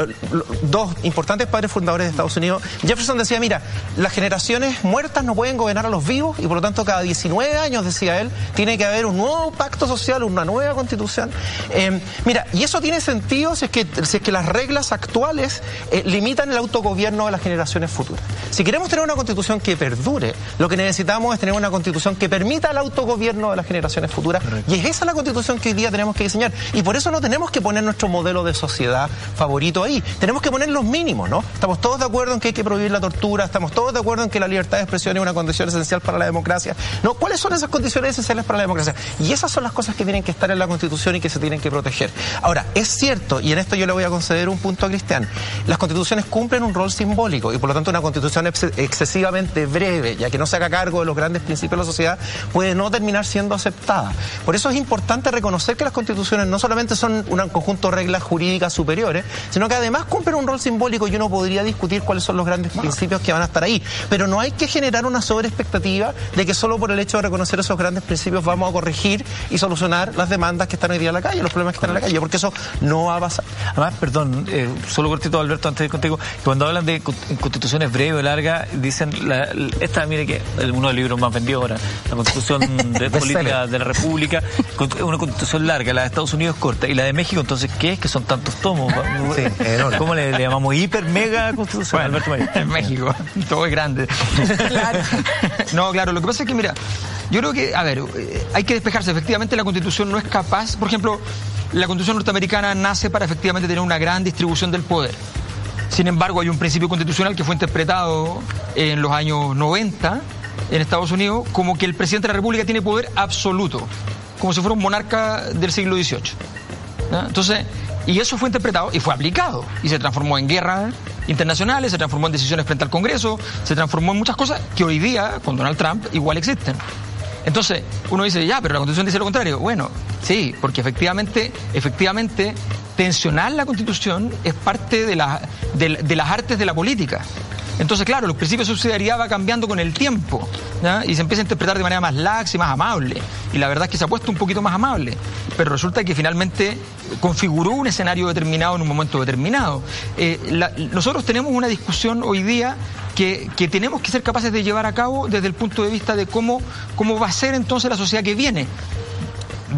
dos importantes padres fundadores de Estados Unidos. Jefferson decía, mira, las generaciones muertas no pueden gobernar a los vivos y por lo tanto cada 19 años, decía él, tiene que haber un nuevo pacto social, una nueva constitución. Eh, mira, y eso tiene sentido si es que, si es que las reglas actuales eh, limitan el autogobierno de las generaciones futuras. Si queremos tener una constitución que perdure, lo que necesitamos es tener una constitución que permita el autogobierno de las generaciones futuras. Y es esa la constitución que hoy día tenemos que diseñar. Y por eso no tenemos que poner nuestro modelo de sociedad favorito ahí. Tenemos que poner los mínimos, ¿no? Estamos todos de acuerdo en que hay que prohibir la tortura, estamos todos de acuerdo en que la libertad de expresión es una condición esencial para la democracia. ¿No? ¿Cuáles son esas condiciones esenciales para la democracia? Y esas son las cosas que tienen que estar en la Constitución y que se tienen que proteger. Ahora, es cierto, y en esto yo le voy a conceder un punto a Cristian, las constituciones cumplen un rol simbólico y por lo tanto una constitución excesivamente breve, ya que no se haga cargo de los grandes principios de la sociedad, puede no terminar siendo aceptada. Por eso es importante reconocer que las constituciones no solamente son un conjunto de reglas jurídicas superiores, sino que además cumplen un rol simbólico y uno podría discutir cuáles son los grandes principios que van a estar ahí. Pero no hay que generar una sobreexpectativa de que solo por el hecho de reconocer esos grandes principios vamos a corregir y solucionar las demandas que están hoy día en la calle, los problemas que están en la calle, porque eso no va a pasar. Además, perdón, eh, solo cortito, Alberto, antes de contigo, cuando hablan de constituciones breves o largas, dicen, esta, mire que uno de los libros más vendidos ahora, la Constitución de Política de la República, una constitución larga, la de Estados Unidos corta, y la de México, entonces, ¿qué es? Que son tantos tomos. Sí, ¿Cómo le, llamamos? Hiper, mega constitución, Alberto María. En México, todo es grande. claro. No, claro, lo que pasa es que, mira, yo creo que, a ver, eh, hay que despejarse. Efectivamente, la constitución no es capaz, por ejemplo, la constitución norteamericana nace para efectivamente tener una gran distribución del poder. Sin embargo, hay un principio constitucional que fue interpretado en los años 90 en Estados Unidos como que el presidente de la República tiene poder absoluto, como si fuera un monarca del siglo XVIII. Entonces, y eso fue interpretado y fue aplicado y se transformó en guerras internacionales, se transformó en decisiones frente al Congreso, se transformó en muchas cosas que hoy día con Donald Trump igual existen. Entonces, uno dice, ya, pero la Constitución dice lo contrario. Bueno, sí, porque efectivamente, efectivamente, tensionar la Constitución es parte de, la, de las artes de la política. Entonces, claro, los principios de subsidiariedad va cambiando con el tiempo y se empieza a interpretar de manera más laxa y más amable. Y la verdad es que se ha puesto un poquito más amable. Pero resulta que finalmente configuró un escenario determinado en un momento determinado. Eh, nosotros tenemos una discusión hoy día que, tenemos que ser capaces de llevar a cabo desde el punto de vista de cómo, cómo va a ser entonces la sociedad que viene,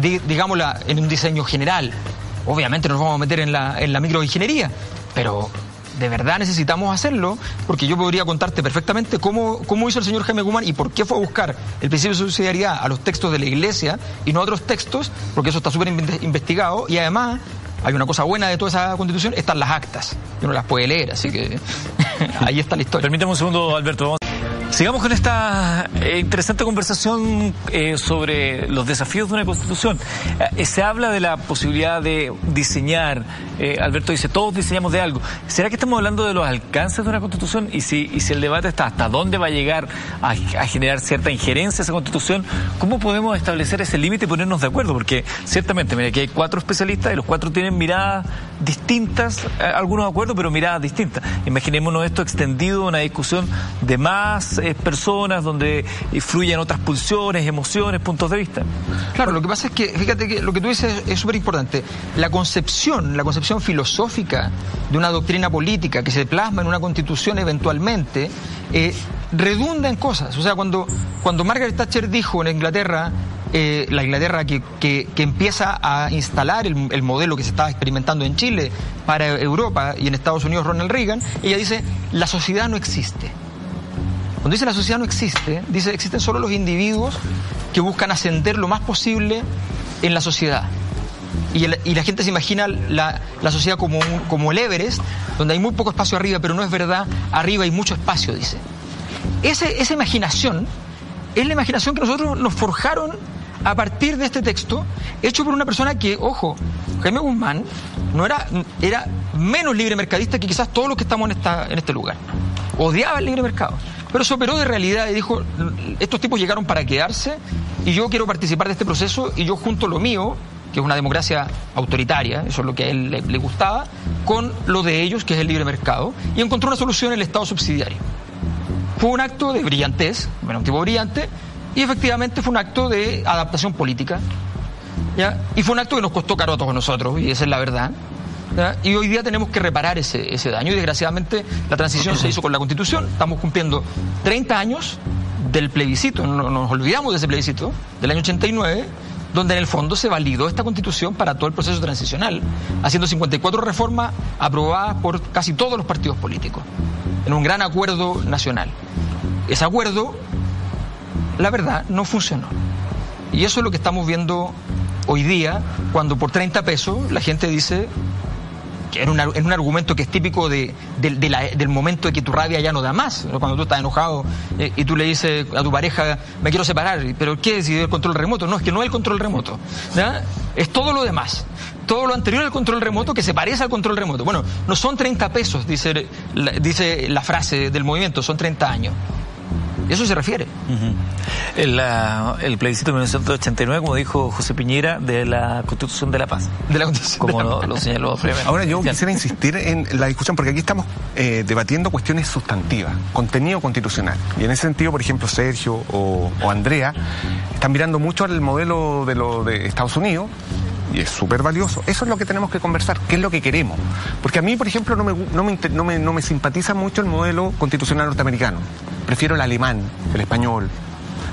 digámosla en un diseño general. Obviamente nos vamos a meter en la, en la microingeniería, pero de verdad necesitamos hacerlo, porque yo podría contarte perfectamente cómo, cómo hizo el señor Jaime Guzmán y por qué fue a buscar el principio de subsidiariedad a los textos de la Iglesia y no a otros textos, porque eso está súper investigado y además hay una cosa buena de toda esa constitución, están las actas. Uno las puede leer, así que ahí está la historia. Permítame un segundo, Alberto. Sigamos con esta eh, interesante conversación eh, sobre los desafíos de una constitución. Eh, se habla de la posibilidad de diseñar, Alberto dice, todos diseñamos de algo. ¿Será que estamos hablando de los alcances de una constitución? Y si, y si el debate está hasta dónde va a llegar a, generar cierta injerencia esa constitución, ¿cómo podemos establecer ese límite y ponernos de acuerdo? Porque ciertamente, mira, aquí hay cuatro especialistas y los cuatro tienen miradas distintas, algunos de acuerdo, pero miradas distintas. Imaginémonos esto extendido a una discusión de más personas, donde fluyen otras pulsiones, emociones, puntos de vista. Claro, lo que pasa es que, fíjate que lo que tú dices es súper importante. La concepción, la concepción filosófica de una doctrina política que se plasma en una constitución eventualmente, eh, redunda en cosas. O sea, cuando, cuando Margaret Thatcher dijo en Inglaterra, eh, la Inglaterra que, que, empieza a instalar el, modelo que se estaba experimentando en Chile para Europa y en Estados Unidos Ronald Reagan, ella dice, la sociedad no existe. Cuando dice la sociedad no existe, dice existen solo los individuos que buscan ascender lo más posible en la sociedad. Y, la gente se imagina la, sociedad como, como el Everest, donde hay muy poco espacio arriba, pero no es verdad, arriba hay mucho espacio, dice. Ese, esa imaginación es la imaginación que nosotros nos forjaron a partir de este texto, hecho por una persona que, ojo, Jaime Guzmán no era, era menos libre mercadista que quizás todos los que estamos en, esta, en este lugar. Odiaba el libre mercado. Pero se operó de realidad y dijo, estos tipos llegaron para quedarse y yo quiero participar de este proceso y yo junto lo mío, que es una democracia autoritaria, eso es lo que a él le, gustaba, con lo de ellos, que es el libre mercado, y encontró una solución en el Estado subsidiario. Fue un acto de brillantez, bueno, un tipo brillante, y efectivamente fue un acto de adaptación política. ¿ya? Y fue un acto que nos costó caro a todos nosotros, y esa es la verdad. Y hoy día tenemos que reparar ese, ese daño, y desgraciadamente la transición se hizo con la Constitución. Estamos cumpliendo 30 años del plebiscito, no nos olvidamos de ese plebiscito, del año 89 donde en el fondo se validó esta constitución para todo el proceso transicional, haciendo 54 reformas aprobadas por casi todos los partidos políticos, en un gran acuerdo nacional. Ese acuerdo, la verdad, no funcionó. Y eso es lo que estamos viendo hoy día, cuando por 30 pesos la gente dice, en, un argumento que es típico de, del momento de que tu rabia ya no da más. Cuando tú estás enojado eh, y tú le dices a tu pareja, me quiero separar, pero ¿qué es el control remoto? No, es que no es el control remoto. Es todo lo demás. Todo lo anterior al control remoto que se parece al control remoto. Bueno, no son 30 pesos, dice, dice la frase del movimiento, son 30 años eso se refiere. el, plebiscito de 1989, como dijo José Piñera, de la Constitución de la Paz. De la Constitución. Como lo, señaló Ahora yo quisiera insistir en la discusión, porque aquí estamos eh, debatiendo cuestiones sustantivas, contenido constitucional. Y en ese sentido, por ejemplo, Sergio o, Andrea están mirando mucho al modelo de lo de Estados Unidos y es súper valioso. Eso es lo que tenemos que conversar, qué es lo que queremos. Porque a mí, por ejemplo, no me, no me, no me, no me simpatiza mucho el modelo constitucional norteamericano. Prefiero el alemán, el español,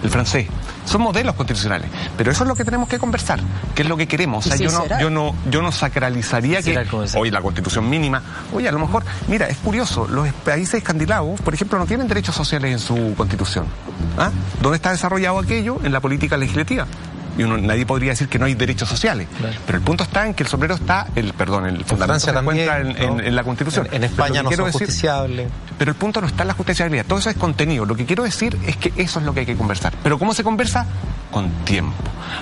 el francés. Son modelos constitucionales. Pero eso es lo que tenemos que conversar. ¿Qué es lo que queremos? O sea, yo, no, yo, no, yo no sacralizaría que hoy la constitución mínima. Oye, a lo mejor, mira, es curioso, los países escandinavos, por ejemplo, no tienen derechos sociales en su constitución. ¿Ah? ¿Dónde está desarrollado aquello? En la política legislativa y nadie podría decir que no hay derechos sociales. Pero el punto está en que el sombrero está, el perdón, el fundamento se encuentra en, la Constitución. En, España no son justiciables. Pero el punto no está en la justiciabilidad, todo eso es contenido. Lo que quiero decir es que eso es lo que hay que conversar. Pero ¿cómo se conversa? Con tiempo.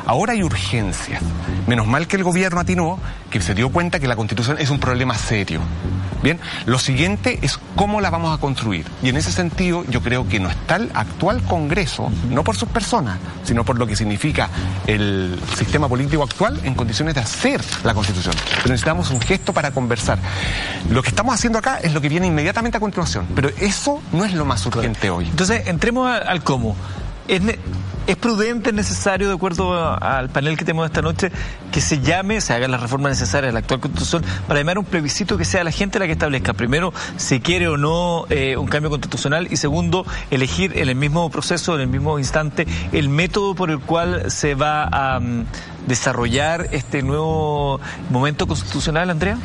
Ahora hay urgencias. Menos mal que el gobierno atinó, que se dio cuenta que la Constitución es un problema serio. Bien, lo siguiente es cómo la vamos a construir. Y en ese sentido, yo creo que no está el actual Congreso, no por sus personas, sino por lo que significa el sistema político actual en condiciones de hacer la Constitución. Pero necesitamos un gesto para conversar. Lo que estamos haciendo acá es lo que viene inmediatamente a continuación, pero eso no es lo más urgente hoy. Entonces, entremos al cómo. Es, ¿Es prudente, es necesario, de acuerdo al panel que tenemos esta noche, que se llame, se haga la reforma necesaria de la actual constitución para llamar un plebiscito que sea la gente la que establezca, primero, si quiere o no eh, un cambio constitucional y segundo, elegir en el mismo proceso, en el mismo instante, el método por el cual se va a mm, desarrollar este nuevo momento constitucional, Andrea?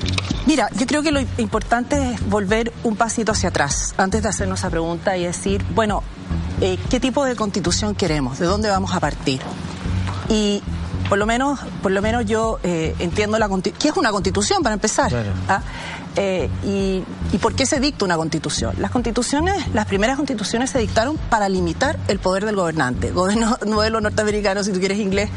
Mira, yo creo que lo importante es volver un pasito hacia atrás antes de hacernos esa pregunta y decir, bueno, eh, qué tipo de constitución queremos, de dónde vamos a partir. Y por lo menos, por lo menos yo eh, entiendo la qué es una constitución para empezar. ¿Ah? Eh, y, y, por qué se dicta una constitución. Las constituciones, las primeras constituciones se dictaron para limitar el poder del gobernante. Gobierno, modelo norteamericano, si tú quieres inglés,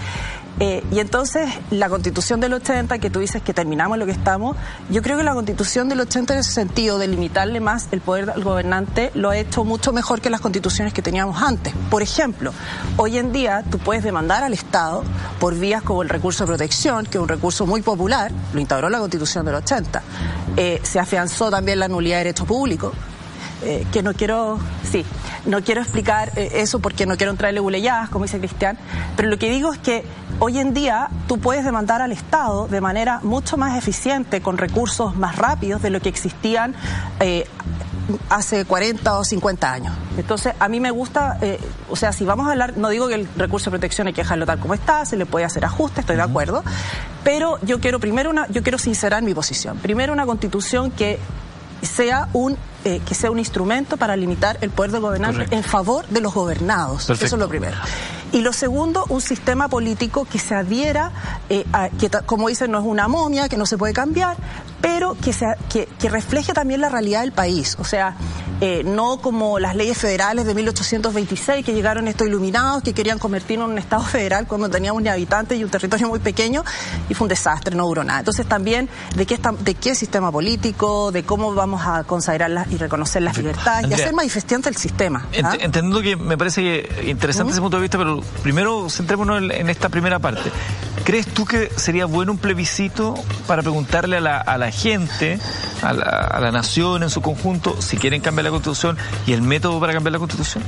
eh, y entonces la constitución del 80, que tú dices que terminamos lo que estamos, yo creo que la constitución del 80 en ese sentido de limitarle más el poder al gobernante lo ha hecho mucho mejor que las constituciones que teníamos antes. Por ejemplo, hoy en día tú puedes demandar al Estado por vías como el recurso de protección, que es un recurso muy popular, lo integró la constitución del 80. Eh, se afianzó también la nulidad de derecho público, eh, que no quiero, sí, no quiero explicar eh, eso porque no quiero entrarle buleyadas, como dice Cristian, pero lo que digo es que hoy en día tú puedes demandar al Estado de manera mucho más eficiente, con recursos más rápidos de lo que existían. Eh, hace 40 o 50 años. Entonces, a mí me gusta, eh, o sea, si vamos a hablar, no digo que el recurso de protección hay que dejarlo tal como está, se le puede hacer ajuste, estoy de acuerdo, pero yo quiero primero una, yo quiero sincerar mi posición. Primero una constitución que sea un eh, que sea un instrumento para limitar el poder del gobernante en favor de los gobernados. Eso es lo primero. Y lo segundo, un sistema político que se adhiera, eh, a, que como dicen, no es una momia, que no se puede cambiar, pero que, sea, que, que refleje también la realidad del país. O sea, eh, no como las leyes federales de 1826 que llegaron estos iluminados, que querían convertirnos en un Estado federal cuando teníamos ni habitantes y un territorio muy pequeño, y fue un desastre, no duró nada. Entonces también de qué, de qué sistema político, de cómo vamos a consagrar y reconocer las libertades y hacer manifestante el sistema. ¿ah? Entendiendo que me parece interesante ese punto de vista, pero primero centrémonos en esta primera parte. ¿Crees tú que sería bueno un plebiscito para preguntarle a la, a la gente, a la, a la nación en su conjunto, si quieren cambiar la constitución y el método para cambiar la constitución?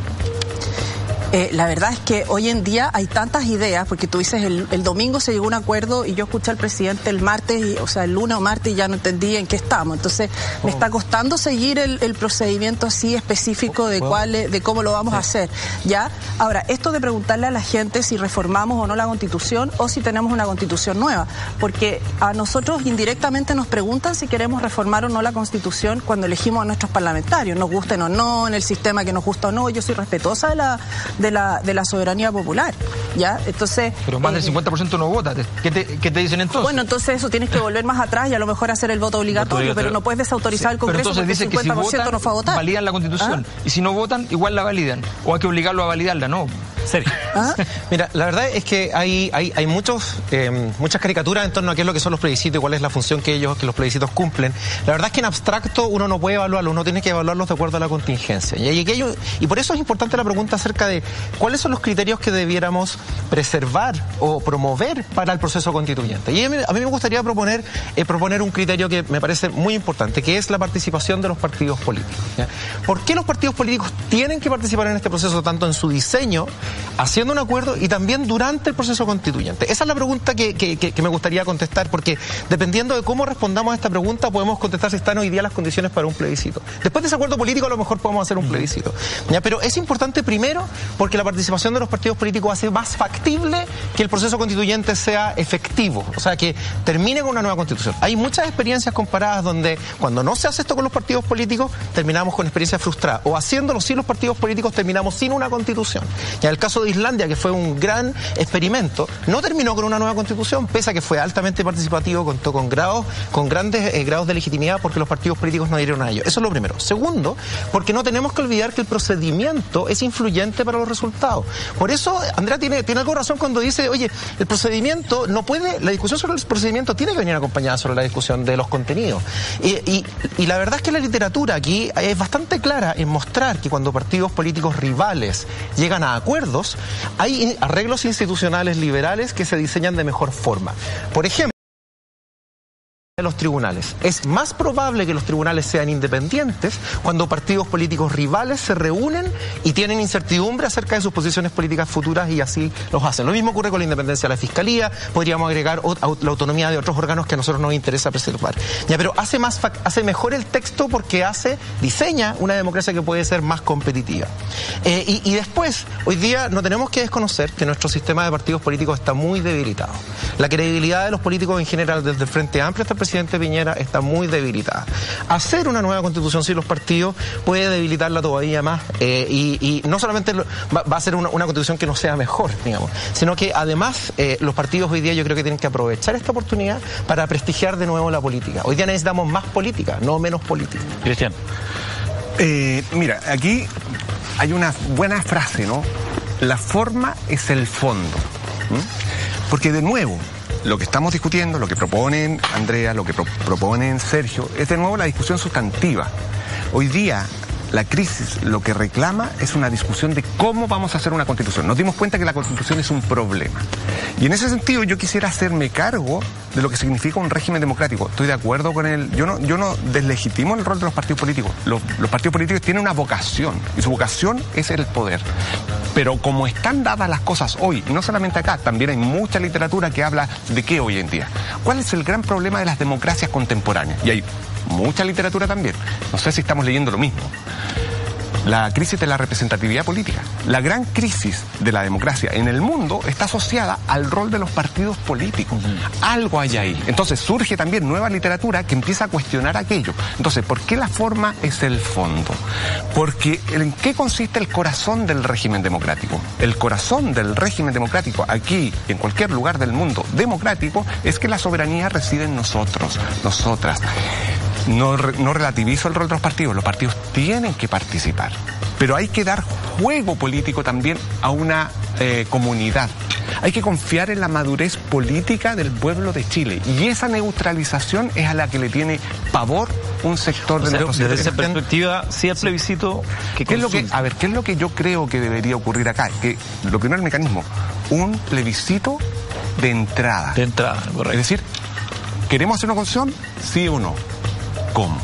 Eh, la verdad es que hoy en día hay tantas ideas, porque tú dices el, domingo se llegó a un acuerdo y yo escuché al presidente el martes, y, o sea, el lunes o martes y ya no entendí en qué estamos. Entonces, me está costando seguir el, procedimiento así específico de cuál, de cómo lo vamos a hacer. ¿Ya? Ahora, esto de preguntarle a la gente si reformamos o no la constitución o si tenemos una constitución nueva, porque a nosotros indirectamente nos preguntan si queremos reformar o no la constitución cuando elegimos a nuestros parlamentarios, nos gusten o no, en el sistema que nos gusta o no. Yo soy respetuosa de la de la, de la soberanía popular. ¿ya? Entonces, Pero más del 50% eh, no vota. ¿Qué te, ¿Qué te, dicen entonces? Bueno, entonces eso tienes que volver más atrás y a lo mejor hacer el voto obligatorio, pero no puedes desautorizar el Congreso pero entonces porque el 50% no fue a votar. Validan la Constitución. ¿Ah? Y si no votan, igual la validan. O hay que obligarlo a validarla, ¿no? ¿Ah? Mira, la verdad es que hay, hay, hay muchos, eh, muchas caricaturas en torno a qué es lo que son los plebiscitos y cuál es la función que ellos, que los plebiscitos cumplen. La verdad es que en abstracto uno no puede evaluarlo, uno tiene que evaluarlos de acuerdo a la contingencia. Y, y por eso es importante la pregunta acerca de cuáles son los criterios que debiéramos preservar o promover para el proceso constituyente. Y a mí, me gustaría proponer, eh, proponer un criterio que me parece muy importante, que es la participación de los partidos políticos. ¿Por qué los partidos políticos tienen que participar en este proceso tanto en su diseño haciendo un acuerdo y también durante el proceso constituyente? Esa es la pregunta que, me gustaría contestar, porque dependiendo de cómo respondamos a esta pregunta, podemos contestar si están hoy día las condiciones para un plebiscito. Después de ese acuerdo político, a lo mejor podemos hacer un plebiscito. ¿ya? Pero es importante primero porque la participación de los partidos políticos hace más factible que el proceso constituyente sea efectivo, o sea, que termine con una nueva constitución. Hay muchas experiencias comparadas donde cuando no se hace esto con los partidos políticos, terminamos con experiencias frustradas, o haciéndolo sin los partidos políticos, terminamos sin una constitución. Ya el caso de Islandia, que fue un gran experimento, no terminó con una nueva constitución, pese a que fue altamente participativo, contó con grados, con grandes eh, grados de legitimidad, porque los partidos políticos no dieron a ello. Eso es lo primero. Segundo, porque no tenemos que olvidar que el procedimiento es influyente para los resultados. Por eso, Andrea tiene, tiene algo razón cuando dice, oye, el procedimiento no puede, la discusión sobre el procedimiento tiene que venir acompañada sobre la discusión de los contenidos. Y, y la verdad es que la literatura aquí es bastante clara en mostrar que cuando partidos políticos rivales llegan a acuerdos, hay arreglos institucionales liberales que se diseñan de mejor forma. Por ejemplo, los tribunales. Es más probable que los tribunales sean independientes cuando partidos políticos rivales se reúnen y tienen incertidumbre acerca de sus posiciones políticas futuras y así los hacen. Lo mismo ocurre con la independencia de la Fiscalía, podríamos agregar la autonomía de otros órganos que a nosotros nos interesa preservar. Ya, pero hace, más, hace mejor el texto porque hace, diseña una democracia que puede ser más competitiva. Eh, y, y después, hoy día no tenemos que desconocer que nuestro sistema de partidos políticos está muy debilitado. La credibilidad de los políticos en general desde el Frente Amplio hasta el presidente Piñera está muy debilitada. Hacer una nueva constitución sin los partidos puede debilitarla todavía más eh, y, no solamente va, a ser una, constitución que no sea mejor, digamos, sino que además eh, los partidos hoy día yo creo que tienen que aprovechar esta oportunidad para prestigiar de nuevo la política. Hoy día necesitamos más política, no menos política. Cristian. Eh, mira, aquí hay una buena frase, ¿no? La forma es el fondo. Porque de nuevo, lo que estamos discutiendo, lo que proponen Andrea, lo que proponen Sergio, es de nuevo la discusión sustantiva. Hoy día la crisis lo que reclama es una discusión de cómo vamos a hacer una constitución. Nos dimos cuenta que la constitución es un problema. Y en ese sentido yo quisiera hacerme cargo de lo que significa un régimen democrático. Estoy de acuerdo con él. Yo no, deslegitimo el rol de los partidos políticos. Los, los partidos políticos tienen una vocación y su vocación es el poder. Pero como están dadas las cosas hoy, no solamente acá, también hay mucha literatura que habla de qué hoy en día. ¿Cuál es el gran problema de las democracias contemporáneas? Y hay mucha literatura también. No sé si estamos leyendo lo mismo la crisis de la representatividad política. La gran crisis de la democracia en el mundo está asociada al rol de los partidos políticos. Algo hay ahí. Entonces surge también nueva literatura que empieza a cuestionar aquello. Entonces, ¿por qué la forma es el fondo? Porque ¿en qué consiste el corazón del régimen democrático? El corazón del régimen democrático aquí, en cualquier lugar del mundo democrático, es que la soberanía reside en nosotros, nosotras. No, no relativizo el rol de los partidos, los partidos tienen que participar, pero hay que dar juego político también a una eh, comunidad. Hay que confiar en la madurez política del pueblo de Chile y esa neutralización es a la que le tiene pavor un sector de la Desde esa perspectiva, sí el plebiscito que ¿Qué es lo que, A ver, ¿qué es lo que yo creo que debería ocurrir acá? Que lo primero el mecanismo, un plebiscito de entrada. De entrada, correcto. Es decir, ¿queremos hacer una constitución? Sí o no cómo.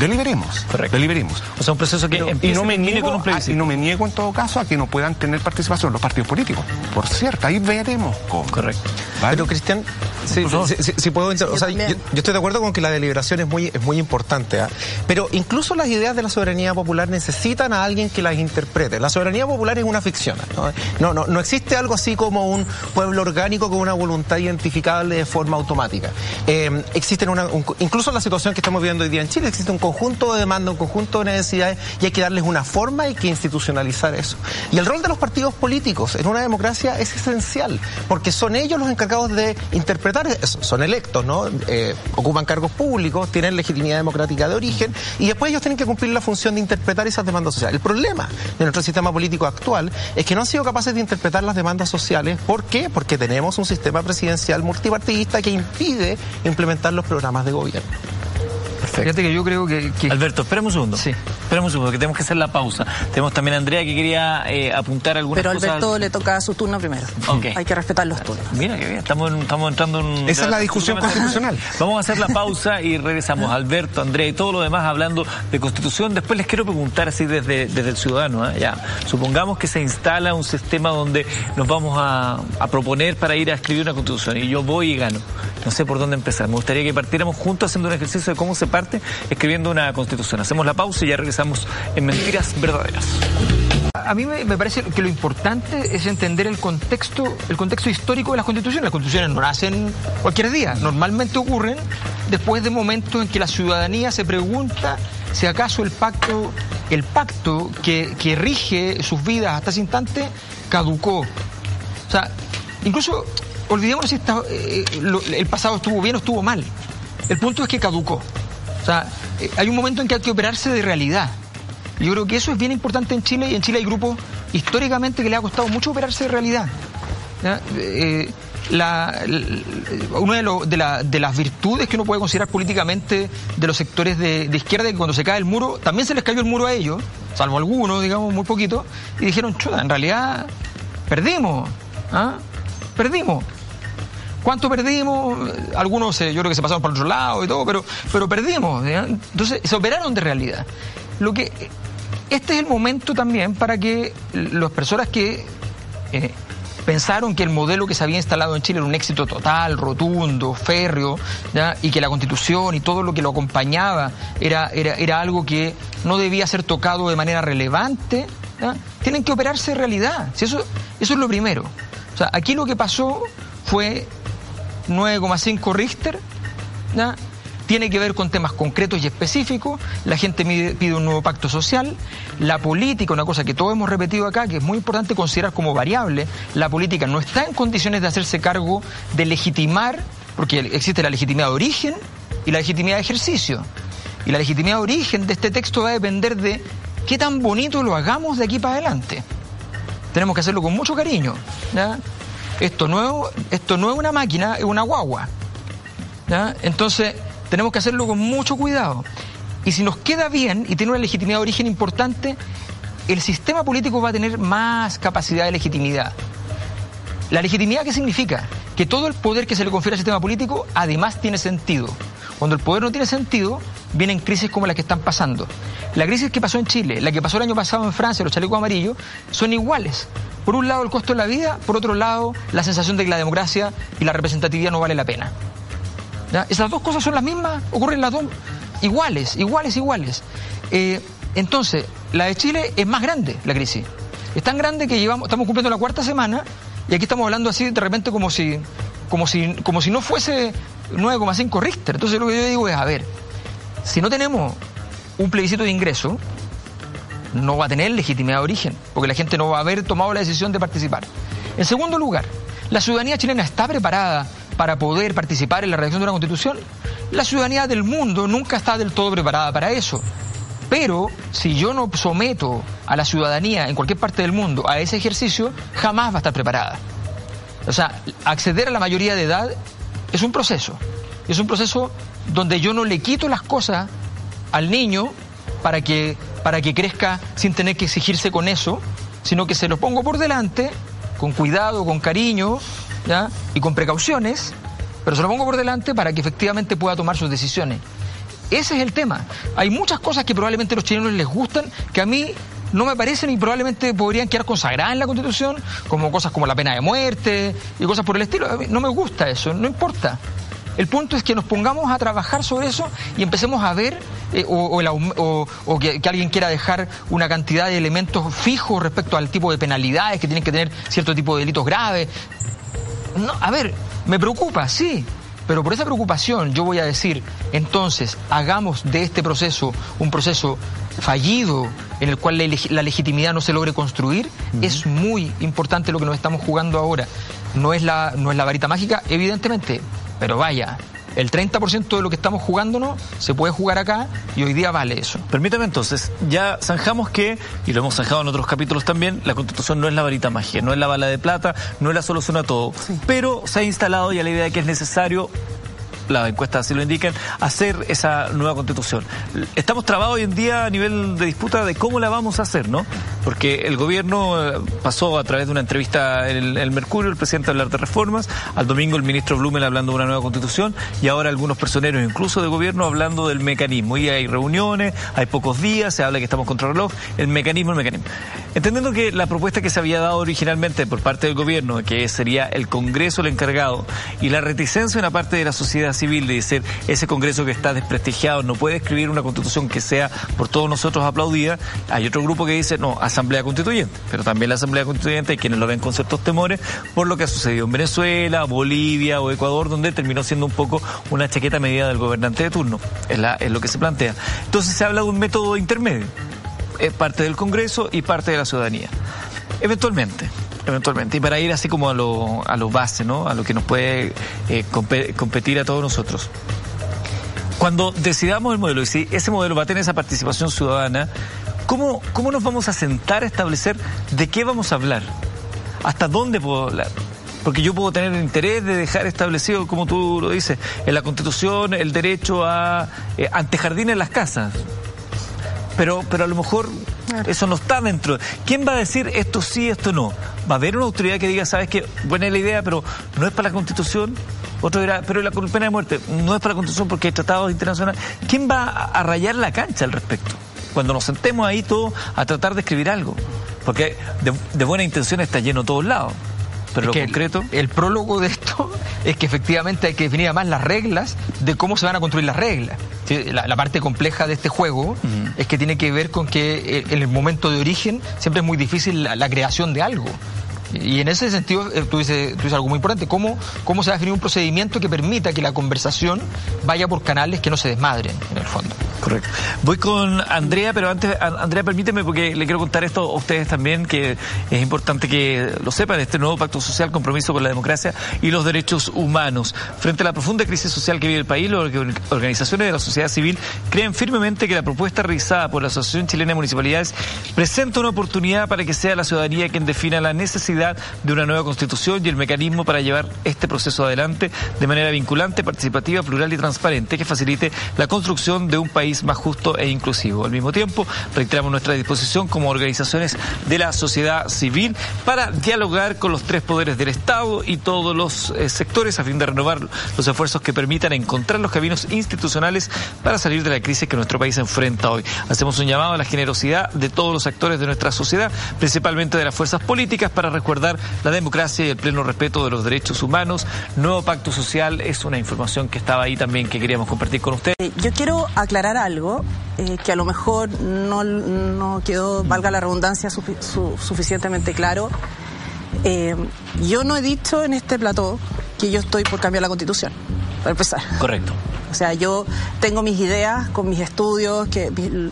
Deliberemos. Correcto. Deliberemos. O sea, un proceso que y no me niego, con un y no me niego en todo caso a que no puedan tener participación los partidos políticos. Por cierto, ahí veremos cómo. Correcto. Pero Cristian, si, puedo o sea, yo, estoy de acuerdo con que la deliberación es muy, es muy importante, ¿ah? pero incluso las ideas de la soberanía popular necesitan a alguien que las interprete. La soberanía popular es una ficción. No, no, no, existe algo así como un pueblo orgánico con una voluntad identificable de forma automática. Eh, existen una, incluso la situación que estamos viviendo hoy día en Chile, existe un conjunto de demandas, un conjunto de necesidades y hay que darles una forma y que institucionalizar eso. Y el rol de los partidos políticos en una democracia es esencial, porque son ellos los encargados de interpretar eso. Son electos, ¿no? Eh, ocupan cargos públicos, tienen legitimidad democrática de origen y después ellos tienen que cumplir la función de interpretar esas demandas sociales. El problema de nuestro sistema político actual es que no han sido capaces de interpretar las demandas sociales. ¿Por qué? Porque tenemos un sistema presidencial multipartidista que impide implementar los programas de gobierno. Fíjate que yo creo que, Alberto, esperemos un segundo. Sí. Esperemos un segundo, que tenemos que hacer la pausa. Tenemos también a Andrea que quería eh, apuntar algunas Pero Alberto le toca su turno primero. Okay. Hay que respetar los turnos. Mira qué bien, estamos, estamos entrando en... Esa es la discusión constitucional. Vamos a hacer la pausa y regresamos. Alberto, Andrea y todo lo demás hablando de constitución. Después les quiero preguntar así desde, desde el ciudadano. ¿eh? Ya, supongamos que se instala un sistema donde nos vamos a, a proponer para ir a escribir una constitución y yo voy y gano. No sé por dónde empezar. Me gustaría que partiéramos juntos haciendo un ejercicio de cómo se parte escribiendo una constitución. Hacemos la pausa y ya regresamos en Mentiras Verdaderas. A mí me, parece que lo importante es entender el contexto, el contexto histórico de las constituciones. Las constituciones no nacen cualquier día, normalmente ocurren después de momentos en que la ciudadanía se pregunta si acaso el pacto, el pacto que, que rige sus vidas hasta ese instante caducó. O sea, incluso olvidémonos si eh, el pasado estuvo bien o estuvo mal. El punto es que caducó. O sea, eh, hay un momento en que hay que operarse de realidad. Yo creo que eso es bien importante en Chile y en Chile hay grupos históricamente que le ha costado mucho operarse de realidad. Eh, una de, las virtudes que uno puede considerar políticamente de los sectores de, izquierda es que cuando se cae el muro, también se les cayó el muro a ellos, salvo algunos, digamos, muy poquitos, y dijeron, chuta, en realidad perdimos, ¿ah? perdimos. ¿Cuánto perdimos? Algunos eh, yo creo que se pasaron por otro lado y todo, pero, pero perdimos. Entonces se operaron de realidad. Lo que este es el momento también para que las personas que eh, pensaron que el modelo que se había instalado en Chile era un éxito total, rotundo, férreo, y que la constitución y todo lo que lo acompañaba era, era, era algo que no debía ser tocado de manera relevante, tienen que operarse de realidad. Eso, eso es lo primero. O sea, aquí lo que pasó fue 9,5 Richter, tiene que ver con temas concretos y específicos, la gente pide un nuevo pacto social, la política, una cosa que todos hemos repetido acá, que es muy importante considerar como variable, la política no está en condiciones de hacerse cargo de legitimar, porque existe la legitimidad de origen y la legitimidad de ejercicio. Y la legitimidad de origen de este texto va a depender de qué tan bonito lo hagamos de aquí para adelante. Tenemos que hacerlo con mucho cariño. Esto no, esto no es una máquina, es una guagua. Entonces, tenemos que hacerlo con mucho cuidado. Y si nos queda bien y tiene una legitimidad de origen importante, el sistema político va a tener más capacidad de legitimidad. ¿La legitimidad qué significa? Que todo el poder que se le confiere al sistema político además tiene sentido. Cuando el poder no tiene sentido, vienen crisis como las que están pasando. La crisis que pasó en Chile, la que pasó el año pasado en Francia, los chalecos amarillos, son iguales. Por un lado el costo de la vida, por otro lado la sensación de que la democracia y la representatividad no vale la pena. Esas dos cosas son las mismas, ocurren las dos iguales, iguales, iguales. Eh, entonces, la de Chile es más grande, la crisis. Es tan grande que llevamos, estamos cumpliendo la cuarta semana y aquí estamos hablando así de repente como si, como si, como si no fuese 9,5 Richter. Entonces lo que yo digo es, a ver, si no tenemos un plebiscito de ingreso, no va a tener legitimidad de origen, porque la gente no va a haber tomado la decisión de participar. En segundo lugar, ¿la ciudadanía chilena está preparada para poder participar en la redacción de una constitución? La ciudadanía del mundo nunca está del todo preparada para eso. Pero si yo no someto a la ciudadanía en cualquier parte del mundo a ese ejercicio, jamás va a estar preparada. O sea, acceder a la mayoría de edad es un proceso. Es un proceso donde yo no le quito las cosas al niño para que, para que crezca sin tener que exigirse con eso, sino que se lo pongo por delante, con cuidado, con cariño ¿ya? y con precauciones, pero se lo pongo por delante para que efectivamente pueda tomar sus decisiones. Ese es el tema. Hay muchas cosas que probablemente a los chilenos les gustan, que a mí no me parecen y probablemente podrían quedar consagradas en la Constitución, como cosas como la pena de muerte y cosas por el estilo. A mí no me gusta eso, no importa. El punto es que nos pongamos a trabajar sobre eso y empecemos a ver, eh, o, que, alguien quiera dejar una cantidad de elementos fijos respecto al tipo de penalidades que tienen que tener cierto tipo de delitos graves. No, a ver, me preocupa, sí, pero por esa preocupación yo voy a decir, entonces, hagamos de este proceso un proceso fallido en el cual la, legitimidad no se logre construir. Es muy importante lo que nos estamos jugando ahora. No es la, no es la varita mágica, evidentemente, pero vaya, el 30% de lo que estamos jugándonos se puede jugar acá y hoy día vale eso. Permítame entonces, ya zanjamos que, y lo hemos zanjado en otros capítulos también, la constitución no es la varita mágica, no es la bala de plata, no es la solución a todo, pero se ha instalado ya la idea de que es necesario las encuestas así lo indican, hacer esa nueva constitución. Estamos trabados hoy en día a nivel de disputa de cómo la vamos a hacer, ¿no? Porque el gobierno eh, pasó a través de una entrevista en el, Mercurio, el presidente hablar de reformas, al domingo el ministro Blumen hablando de una nueva constitución y ahora algunos personeros, incluso de gobierno, hablando del mecanismo. Y hay reuniones, hay pocos días, se habla que estamos contra el reloj, el mecanismo, el mecanismo. Entendiendo que la propuesta que se había dado originalmente por parte del gobierno, que sería el Congreso el encargado, y la reticencia de una parte de la sociedad civil de decir ese Congreso que está desprestigiado no puede escribir una constitución que sea por todos nosotros aplaudida, hay otro grupo que dice no, Asamblea Constituyente, pero también la Asamblea Constituyente hay quienes lo ven con ciertos temores por lo que ha sucedido en Venezuela, Bolivia o Ecuador, donde terminó siendo un poco una chaqueta medida del gobernante de turno, es, la, es lo que se plantea. Entonces se habla de un método intermedio es parte del Congreso y parte de la ciudadanía. Eventualmente, eventualmente. Y para ir así como a lo, a lo base, ¿no? A lo que nos puede eh, competir a todos nosotros. Cuando decidamos el modelo y si ese modelo va a tener esa participación ciudadana, ¿cómo, cómo nos vamos a sentar a establecer de qué vamos a hablar? ¿Hasta dónde puedo hablar? Porque yo puedo tener el interés de dejar establecido, como tú lo dices, en la Constitución el derecho a eh, en las casas pero, pero a lo mejor eso no está dentro. ¿Quién va a decir esto sí, esto no? ¿Va a haber una autoridad que diga, sabes que buena es la idea, pero no es para la Constitución? Otro dirá, pero la pena de muerte no es para la Constitución porque hay tratados internacionales. ¿Quién va a rayar la cancha al respecto? Cuando nos sentemos ahí todos a tratar de escribir algo. Porque de, de buena intención está lleno todos lados. Pero lo concreto. El, prólogo de esto es que efectivamente hay que definir más las reglas de cómo se van a construir las reglas. La, parte compleja de este juego es que tiene que ver con que en el momento de origen siempre es muy difícil la creación de algo. Y en ese sentido, eh, tú dices, tú dices algo muy importante, ¿cómo, ¿cómo se va a definir un procedimiento que permita que la conversación vaya por canales que no se desmadren, en el fondo? Correcto. Voy con Andrea, pero antes, Andrea, permíteme, porque le quiero contar esto a ustedes también, que es importante que lo sepan, este nuevo pacto social, compromiso con la democracia y los derechos humanos. Frente a la profunda crisis social que vive el país, las organizaciones de la sociedad civil creen firmemente que la propuesta realizada por la Asociación Chilena de Municipalidades presenta una oportunidad para que sea la ciudadanía quien defina la necesidad de una nueva constitución y el mecanismo para llevar este proceso adelante de manera vinculante, participativa, plural y transparente que facilite la construcción de un país más justo e inclusivo. Al mismo tiempo, reiteramos nuestra disposición como organizaciones de la sociedad civil para dialogar con los tres poderes del Estado y todos los eh, sectores a fin de renovar los esfuerzos que permitan encontrar los caminos institucionales para salir de la crisis que nuestro país enfrenta hoy. Hacemos un llamado a la generosidad de todos los actores de nuestra sociedad, principalmente de las fuerzas políticas, para resguardar la democracia y el pleno respeto de los derechos humanos. Nuevo pacto social es una información que estaba ahí también que queríamos compartir con usted. Eh, yo quiero aclarar algo eh, que a lo mejor no, no quedó, valga la redundancia, suficientemente claro. Eh, yo no he dicho en este plató que yo estoy por cambiar la constitución, para empezar. Correcto. O sea, yo tengo mis ideas con mis estudios, que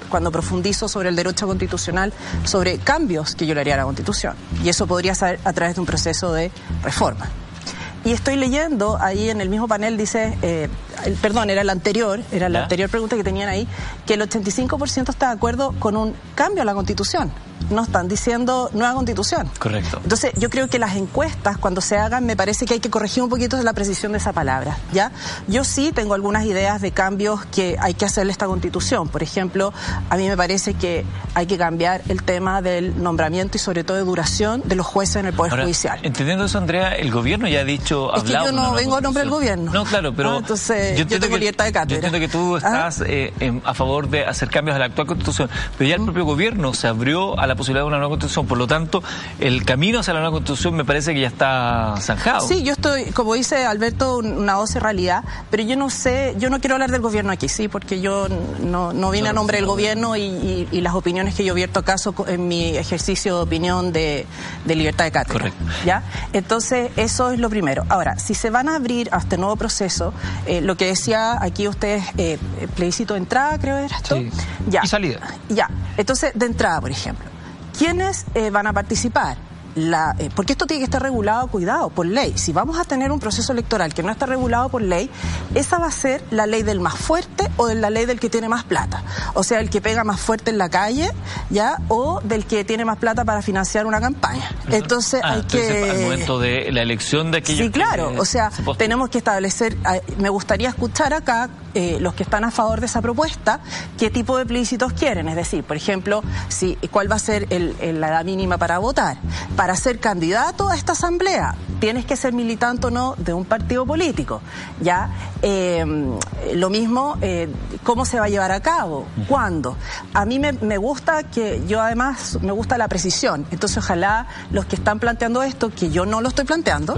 cuando profundizo sobre el derecho constitucional, sobre cambios que yo le haría a la constitución. Y eso podría ser a través de un proceso de reforma. Y estoy leyendo ahí en el mismo panel, dice, eh, el, perdón, era el anterior, era la anterior pregunta que tenían ahí, que el 85% está de acuerdo con un cambio a la constitución no están diciendo nueva constitución. Correcto. Entonces, yo creo que las encuestas, cuando se hagan, me parece que hay que corregir un poquito la precisión de esa palabra. ¿ya? Yo sí tengo algunas ideas de cambios que hay que hacerle a esta constitución. Por ejemplo, a mí me parece que hay que cambiar el tema del nombramiento y sobre todo de duración de los jueces en el Poder Judicial. Entendiendo eso, Andrea, el gobierno ya ha dicho... Es que yo no vengo a nombre del gobierno. No, claro, pero... Ah, entonces, yo, tengo libertad de cátedra. Yo entiendo que tú estás eh, a favor de hacer cambios a la actual constitución, pero ya el propio gobierno se abrió a la posibilidad de una nueva constitución. Por lo tanto, el camino hacia la nueva constitución me parece que ya está zanjado. Sí, yo estoy, como dice Alberto, una voz de realidad, pero yo no sé, yo no quiero hablar del gobierno aquí, sí, porque yo no, no vine a nombre del gobierno y, las opiniones que yo vierto acaso en mi ejercicio de opinión de, libertad de cátedra. Correcto. ¿Ya? Entonces, eso es lo primero. Ahora, si se van a abrir a este nuevo proceso, eh, lo que decía aquí ustedes, eh, plebiscito de entrada, creo era esto. Sí. Ya. Y salida. Ya. Entonces, de entrada, por ejemplo. ¿Quiénes eh, van a participar? La, eh, porque esto tiene que estar regulado, cuidado, por ley. Si vamos a tener un proceso electoral que no está regulado por ley, esa va a ser la ley del más fuerte o de la ley del que tiene más plata. O sea, el que pega más fuerte en la calle, ¿ya? O del que tiene más plata para financiar una campaña. Entonces ah, hay que... Al momento de la elección de aquellos Sí, claro. o sea, tenemos que establecer... Ah, me gustaría escuchar acá eh, los que están a favor de esa propuesta, qué tipo de plebiscitos quieren. Es decir, por ejemplo, si, cuál va a ser la edad mínima para votar. Para ser candidato a esta asamblea, tienes que ser militante o no de un partido político. Ya, em, lo mismo, eh, cómo se va a llevar a cabo, cuándo. A mí me, gusta que, yo además, me gusta la precisión. Entonces, ojalá los que están planteando esto, que yo no lo estoy planteando,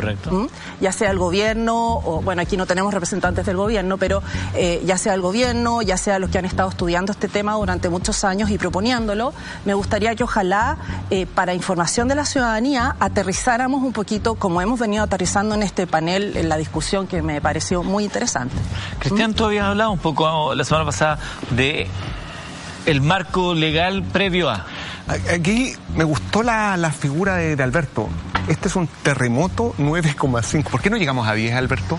ya sea el gobierno, o bueno, aquí no tenemos representantes del gobierno, pero eh, ya sea el gobierno, ya sea los que han estado estudiando este tema durante muchos años y proponiéndolo, me gustaría que ojalá, eh, para información de la ciudadanía, aterrizáramos un poquito como hemos venido aterrizando en este panel, en la discusión que me pareció muy interesante. Cristian, tú habías hablado un poco la semana pasada de el marco legal previo a. Aquí me gustó la, figura de, de, Alberto. Este es un terremoto 9,5. ¿Por qué no llegamos a 10, Alberto?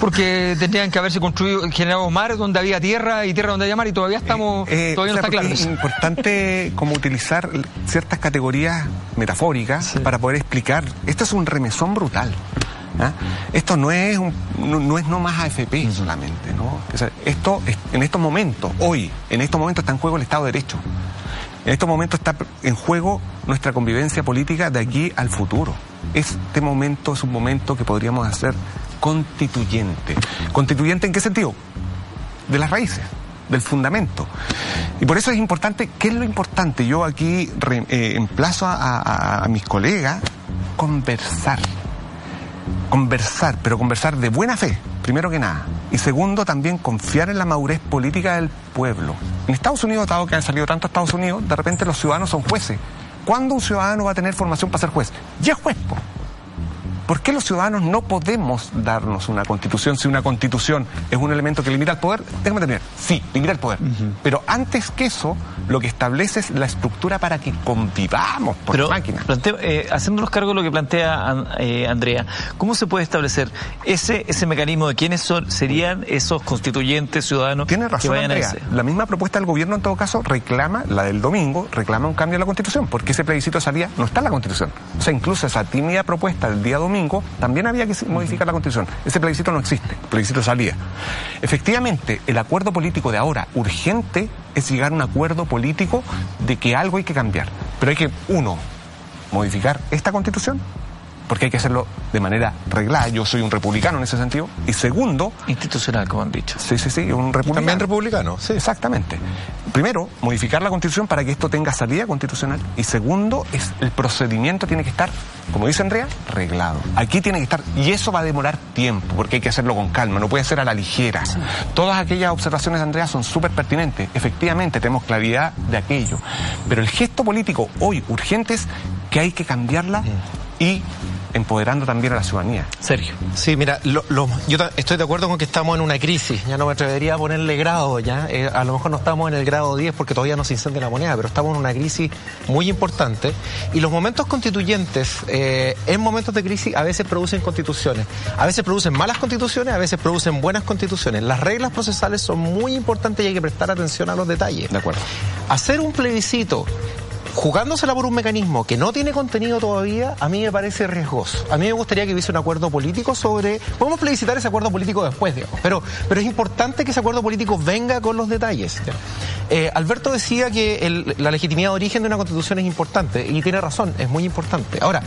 Porque tendrían que haberse construido, generado mar donde había tierra y tierra donde había mar y todavía estamos, eh, eh, todavía no está claro. Es importante como utilizar ciertas categorías metafóricas para poder explicar. Esto es un remesón brutal. ¿ah? Esto no es no, es no más AFP solamente, ¿no? esto en estos momentos, hoy, en estos momentos está en juego el Estado de Derecho. En estos momentos está en juego nuestra convivencia política de aquí al futuro. Este momento es un momento que podríamos hacer constituyente. ¿Constituyente en qué sentido? De las raíces, del fundamento. Y por eso es importante, ¿qué es lo importante? Yo aquí eh, emplazo a, mis colegas conversar. Conversar, pero conversar de buena fe, primero que nada. Y segundo, también confiar en la madurez política del pueblo. En Estados Unidos, dado que han salido tanto a Estados Unidos, de repente los ciudadanos son jueces. ¿Cuándo un ciudadano va a tener formación para ser juez? Ya es juez, ¿Por qué los ciudadanos no podemos darnos una constitución si una constitución es un elemento que limita el poder? Déjame terminar. Sí, limita el poder. Pero antes que eso, lo que establece es la estructura para que convivamos por Pero, máquina. eh, haciéndonos cargo de lo que plantea eh, Andrea, ¿cómo se puede establecer ese, ese mecanismo de quiénes son, serían esos constituyentes ciudadanos Tiene razón, que vayan a ese? La misma propuesta del gobierno, en todo caso, reclama, la del domingo, reclama un cambio en la constitución, porque ese plebiscito de salida no está en la constitución. O sea, incluso esa tímida propuesta del día domingo también había que modificar la Constitución. Ese plebiscito no existe, el plebiscito salía. Efectivamente, el acuerdo político de ahora, urgente, es llegar a un acuerdo político de que algo hay que cambiar. Pero hay que, uno, modificar esta Constitución porque hay que hacerlo de manera reglada. Yo soy un republicano en ese sentido. Y segundo... Institucional, como han dicho. Sí, sí, sí, un republicano. También republicano, sí. Exactamente. Primero, modificar la constitución para que esto tenga salida constitucional. Y segundo, es el procedimiento tiene que estar, como dice Andrea, reglado. Aquí tiene que estar, y eso va a demorar tiempo, porque hay que hacerlo con calma, no puede ser a la ligera. Todas aquellas observaciones de Andrea son súper pertinentes. Efectivamente, tenemos claridad de aquello. Pero el gesto político hoy urgente es que hay que cambiarla y empoderando también a la ciudadanía. Sergio. Sí, mira, lo, lo, yo estoy de acuerdo con que estamos en una crisis, ya no me atrevería a ponerle grado, ya, eh, a lo mejor no estamos en el grado 10 porque todavía no se incendia la moneda, pero estamos en una crisis muy importante y los momentos constituyentes, eh, en momentos de crisis a veces producen constituciones, a veces producen malas constituciones, a veces producen buenas constituciones. Las reglas procesales son muy importantes y hay que prestar atención a los detalles. De acuerdo. Hacer un plebiscito jugándosela por un mecanismo que no tiene contenido todavía, a mí me parece riesgoso. A mí me gustaría que hubiese un acuerdo político sobre... Podemos plebiscitar ese acuerdo político después, digamos, pero, pero es importante que ese acuerdo político venga con los detalles. Eh, Alberto decía que la legitimidad de origen de una constitución es importante, y tiene razón, es muy importante. Ahora,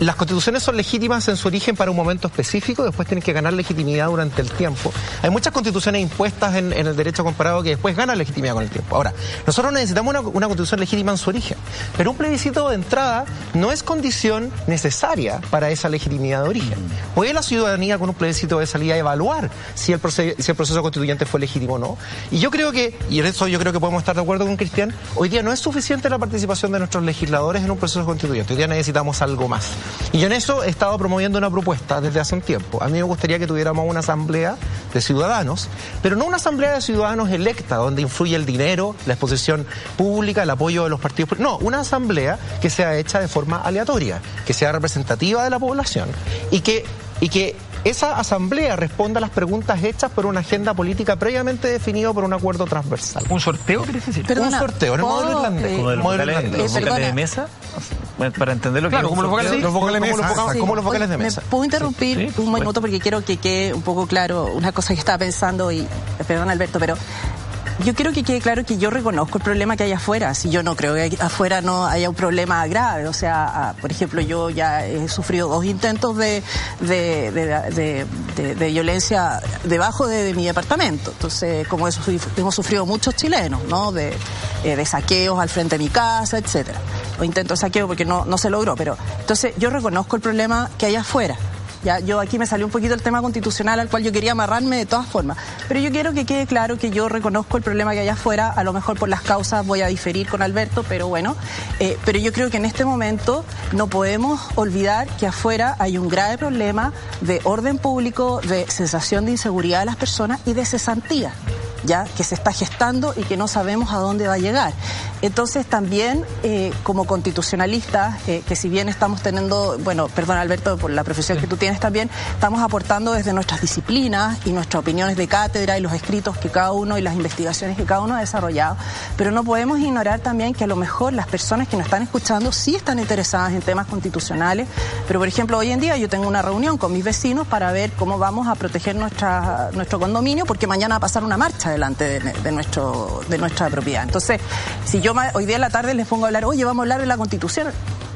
las constituciones son legítimas en su origen para un momento específico, después tienen que ganar legitimidad durante el tiempo. Hay muchas constituciones impuestas en, en el derecho comparado que después ganan legitimidad con el tiempo. Ahora, nosotros necesitamos una constitución legítima en su origen. Pero un plebiscito de entrada no es condición necesaria para esa legitimidad de origen. Puede la ciudadanía con un plebiscito de salida evaluar si el, proceso, si el proceso constituyente fue legítimo o no. Y yo creo que, y en eso yo creo que podemos estar de acuerdo con Cristian, hoy día no es suficiente la participación de nuestros legisladores en un proceso constituyente. Hoy día necesitamos algo más. Y yo en eso he estado promoviendo una propuesta desde hace un tiempo. A mí me gustaría que tuviéramos una asamblea de ciudadanos, pero no una asamblea de ciudadanos electa, donde influye el dinero, la exposición pública, el apoyo de los partidos. No, una asamblea que sea hecha de forma aleatoria, que sea representativa de la población y que, y que esa asamblea responda a las preguntas hechas por una agenda política previamente definida por un acuerdo transversal. ¿Un sorteo, quieres decir? Perdona, un sorteo, en el modelo ¿puedo, irlandés. eh, Como de los modelo vocales, irlandés. los Eh, vocales de mesa, para entender lo que Claro, como los vocales, sorteo. los vocales de como los mesa. vocales- Sí. como los vocales de mesa. ¿Me puedo interrumpir Sí, un bueno. minuto porque quiero que quede un poco claro una cosa que estaba pensando y perdón Alberto, pero yo quiero que quede claro que yo reconozco el problema que hay afuera. Si yo no creo que afuera no haya un problema grave, o sea, ah, por ejemplo, yo ya he sufrido dos intentos de, de, de, violencia debajo de, mi departamento. Entonces, como eso hemos sufrido muchos chilenos, ¿no? De, eh, de saqueos al frente de mi casa, etcétera. O intentos de saqueo porque no, no se logró, pero entonces yo reconozco el problema que hay afuera. Ya, yo aquí me salió un poquito el tema constitucional al cual yo quería amarrarme de todas formas. Pero yo quiero que quede claro que yo reconozco el problema que hay afuera. A lo mejor por las causas voy a diferir con Alberto, pero bueno. Eh, pero yo creo que en este momento no podemos olvidar que afuera hay un grave problema de orden público, de sensación de inseguridad de las personas y de cesantía ya que se está gestando y que no sabemos a dónde va a llegar. Entonces también eh, como constitucionalistas, eh, que si bien estamos teniendo, bueno, perdón Alberto por la profesión que tú tienes también, estamos aportando desde nuestras disciplinas y nuestras opiniones de cátedra y los escritos que cada uno y las investigaciones que cada uno ha desarrollado, pero no podemos ignorar también que a lo mejor las personas que nos están escuchando sí están interesadas en temas constitucionales, pero por ejemplo hoy en día yo tengo una reunión con mis vecinos para ver cómo vamos a proteger nuestra, nuestro condominio porque mañana va a pasar una marcha delante de, de nuestro, de nuestra propiedad. Entonces, si yo hoy día en la tarde les pongo a hablar, oye, vamos a hablar de la constitución,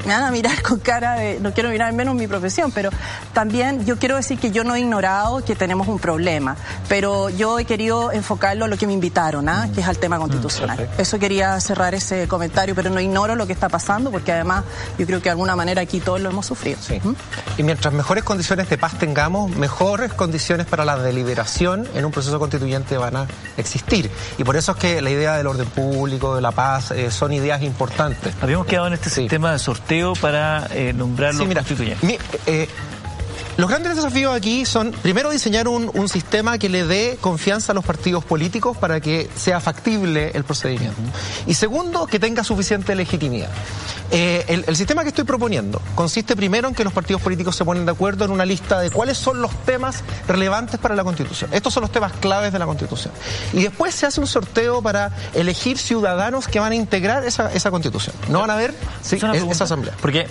me van a mirar con cara de, no quiero mirar menos mi profesión, pero también yo quiero decir que yo no he ignorado que tenemos un problema, pero yo he querido enfocarlo a lo que me invitaron, ¿ah? que es al tema constitucional. Eso quería cerrar ese comentario, pero no ignoro lo que está pasando, porque además yo creo que de alguna manera aquí todos lo hemos sufrido. Sí. ¿Mm? Y mientras mejores condiciones de paz tengamos, mejores condiciones para la deliberación en un proceso constituyente van a existir. Y por eso es que la idea del orden público, de la paz, eh, son ideas importantes. Habíamos quedado en este Sí. sistema de sorteo para eh, nombrar los Sí, mira, mi- eh, los grandes desafíos aquí son, primero, diseñar un, un sistema que le dé confianza a los partidos políticos para que sea factible el procedimiento. Y segundo, que tenga suficiente legitimidad. Eh, el, el sistema que estoy proponiendo consiste primero en que los partidos políticos se ponen de acuerdo en una lista de cuáles son los temas relevantes para la Constitución. Estos son los temas claves de la Constitución. Y después se hace un sorteo para elegir ciudadanos que van a integrar esa, esa Constitución. No van a ver sí, Es esa asamblea. Porque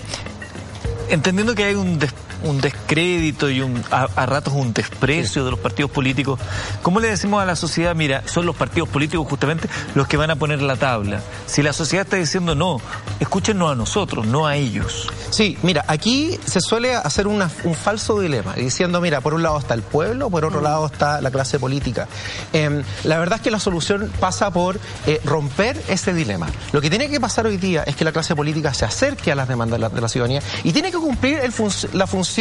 entendiendo que hay un des- un descrédito y un, a, ratos un desprecio de los partidos políticos. ¿Cómo le decimos a la sociedad, mira, son los partidos políticos justamente los que van a poner la tabla? Si la sociedad está diciendo no, escúchenos a nosotros, no a ellos. Sí, mira, aquí se suele hacer un falso dilema, diciendo, mira, por un lado está el pueblo, por otro lado está la clase política. Em, la verdad es que la solución pasa por eh, romper ese dilema. Lo que tiene que pasar hoy día es que la clase política se acerque a las demandas de la, ciudadanía y tiene que cumplir la función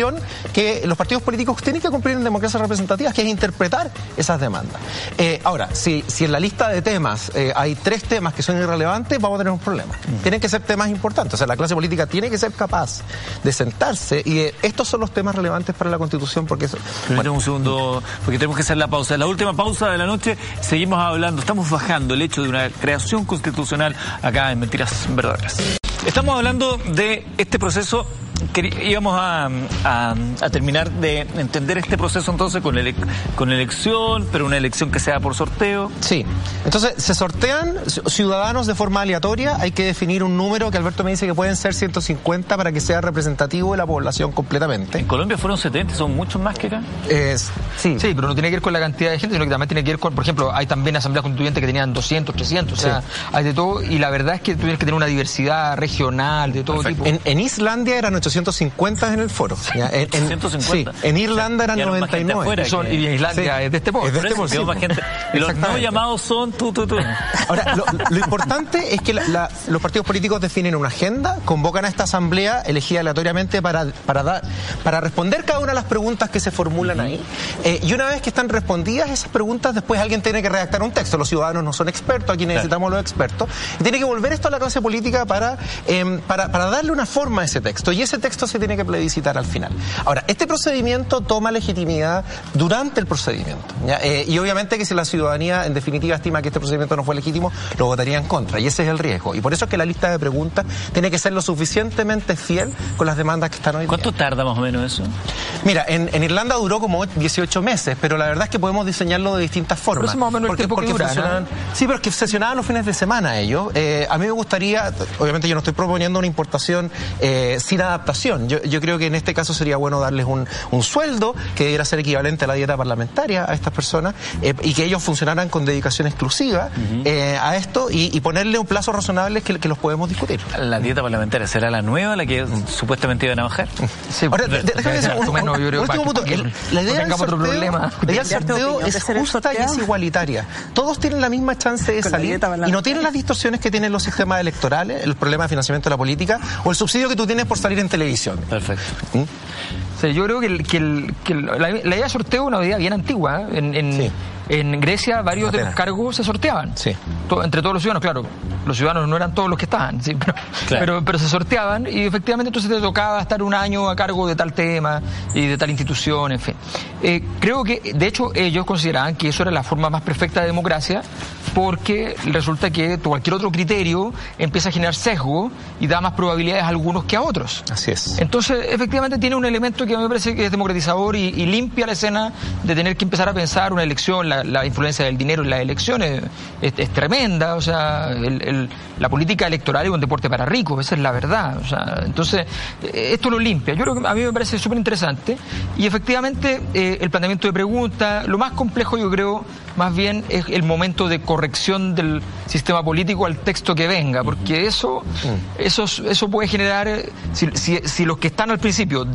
que los partidos políticos tienen que cumplir en democracias representativas, que es interpretar esas demandas. Eh, ahora, si, si en la lista de temas eh, hay tres temas que son irrelevantes, vamos a tener un problema. Mm. Tienen que ser temas importantes. O sea, la clase política tiene que ser capaz de sentarse y estos son los temas relevantes para la Constitución porque eso... Bueno. un segundo, porque tenemos que hacer la pausa. La última pausa de la noche, seguimos hablando, estamos bajando el hecho de una creación constitucional acá en Mentiras Verdaderas. Estamos hablando de este proceso íbamos a, terminar de entender este proceso entonces con, con elección, pero una elección que sea por sorteo. Sí, entonces se sortean ciudadanos de forma aleatoria, hay que definir un número que Alberto me dice que pueden ser 150 para que sea representativo de la población completamente. En Colombia fueron 70, son muchos más que acá. sí. sí, pero no tiene que ver con la cantidad de gente, sino que también tiene que ver con, por ejemplo, hay también asambleas constituyentes que tenían 200, 300, o sea, hay de todo, y la verdad es que tú tienes que tener una diversidad regional de todo tipo. En, en Islandia eran 800 850 en el foro. En, Sí, en Irlanda eran 99. y en Islandia es de este pueblo. Es este Y los no llamados son tú, tú, tú. Ahora, lo, importante es que los partidos políticos definen una agenda, convocan a esta asamblea elegida aleatoriamente para, para, dar, para responder cada una de las preguntas que se formulan ahí. Eh, y una vez que están respondidas esas preguntas, después alguien tiene que redactar un texto. Los ciudadanos no son expertos, aquí necesitamos los expertos. Y tiene que volver esto a la clase política para, em, para, para darle una forma a ese texto. Y ese texto se tiene que plebiscitar al final. Ahora, este procedimiento toma legitimidad durante el procedimiento. Eh, y obviamente que si la ciudadanía en definitiva estima que este procedimiento no fue legítimo, lo votaría en contra. Y ese es el riesgo. Y por eso es que la lista de preguntas tiene que ser lo suficientemente fiel con las demandas que están hoy ¿Cuánto tarda más o menos eso? Mira, en, Irlanda duró como 18 meses, pero la verdad es que podemos diseñarlo de distintas formas. más o menos porque, el tiempo Sí, pero es que sesionaban los fines de semana ellos. Eh, a mí me gustaría, obviamente yo no estoy proponiendo una importación eh, sin adaptación yo, creo que en este caso sería bueno darles un, sueldo que debiera ser equivalente a la dieta parlamentaria a estas personas eh, y que ellos funcionaran con dedicación exclusiva eh, a esto y, ponerle un plazo razonable que, que, los podemos discutir. ¿La dieta parlamentaria será la nueva, la que supuestamente iban a bajar? Sí, Ahora, déjame decir un, último punto. La idea del sorteo, problema. La idea del sorteo es justa y es igualitaria. Todos tienen la misma chance de salir y no tienen las distorsiones que tienen los sistemas electorales, el problema de financiamiento de la política o el subsidio que tú tienes por salir en televisión Perfecto. ¿Mm? yo creo que, que, la, idea de sorteo es una idea bien antigua. ¿eh? En, en, Grecia varios de los cargos se sorteaban. Sí. entre todos los ciudadanos, claro. Los ciudadanos no eran todos los que estaban, ¿sí? pero, pero, se sorteaban y efectivamente entonces te tocaba estar un año a cargo de tal tema y de tal institución, en fin. Eh, creo que, de hecho, ellos consideraban que eso era la forma más perfecta de democracia porque resulta que cualquier otro criterio empieza a generar sesgo y da más probabilidades a algunos que a otros. Así es. Entonces, efectivamente tiene un elemento que a mí me parece que es democratizador y, limpia la escena de tener que empezar a pensar una elección, la, influencia del dinero en las elecciones es, tremenda, o sea, la política electoral es un deporte para ricos, esa es la verdad. O sea, entonces, esto lo limpia. Yo creo que a mí me parece súper interesante y efectivamente eh, el planteamiento de preguntas, lo más complejo yo creo más bien es el momento de corrección del sistema político al texto que venga, porque eso, mm. eso, eso puede generar, si, si, los que están al principio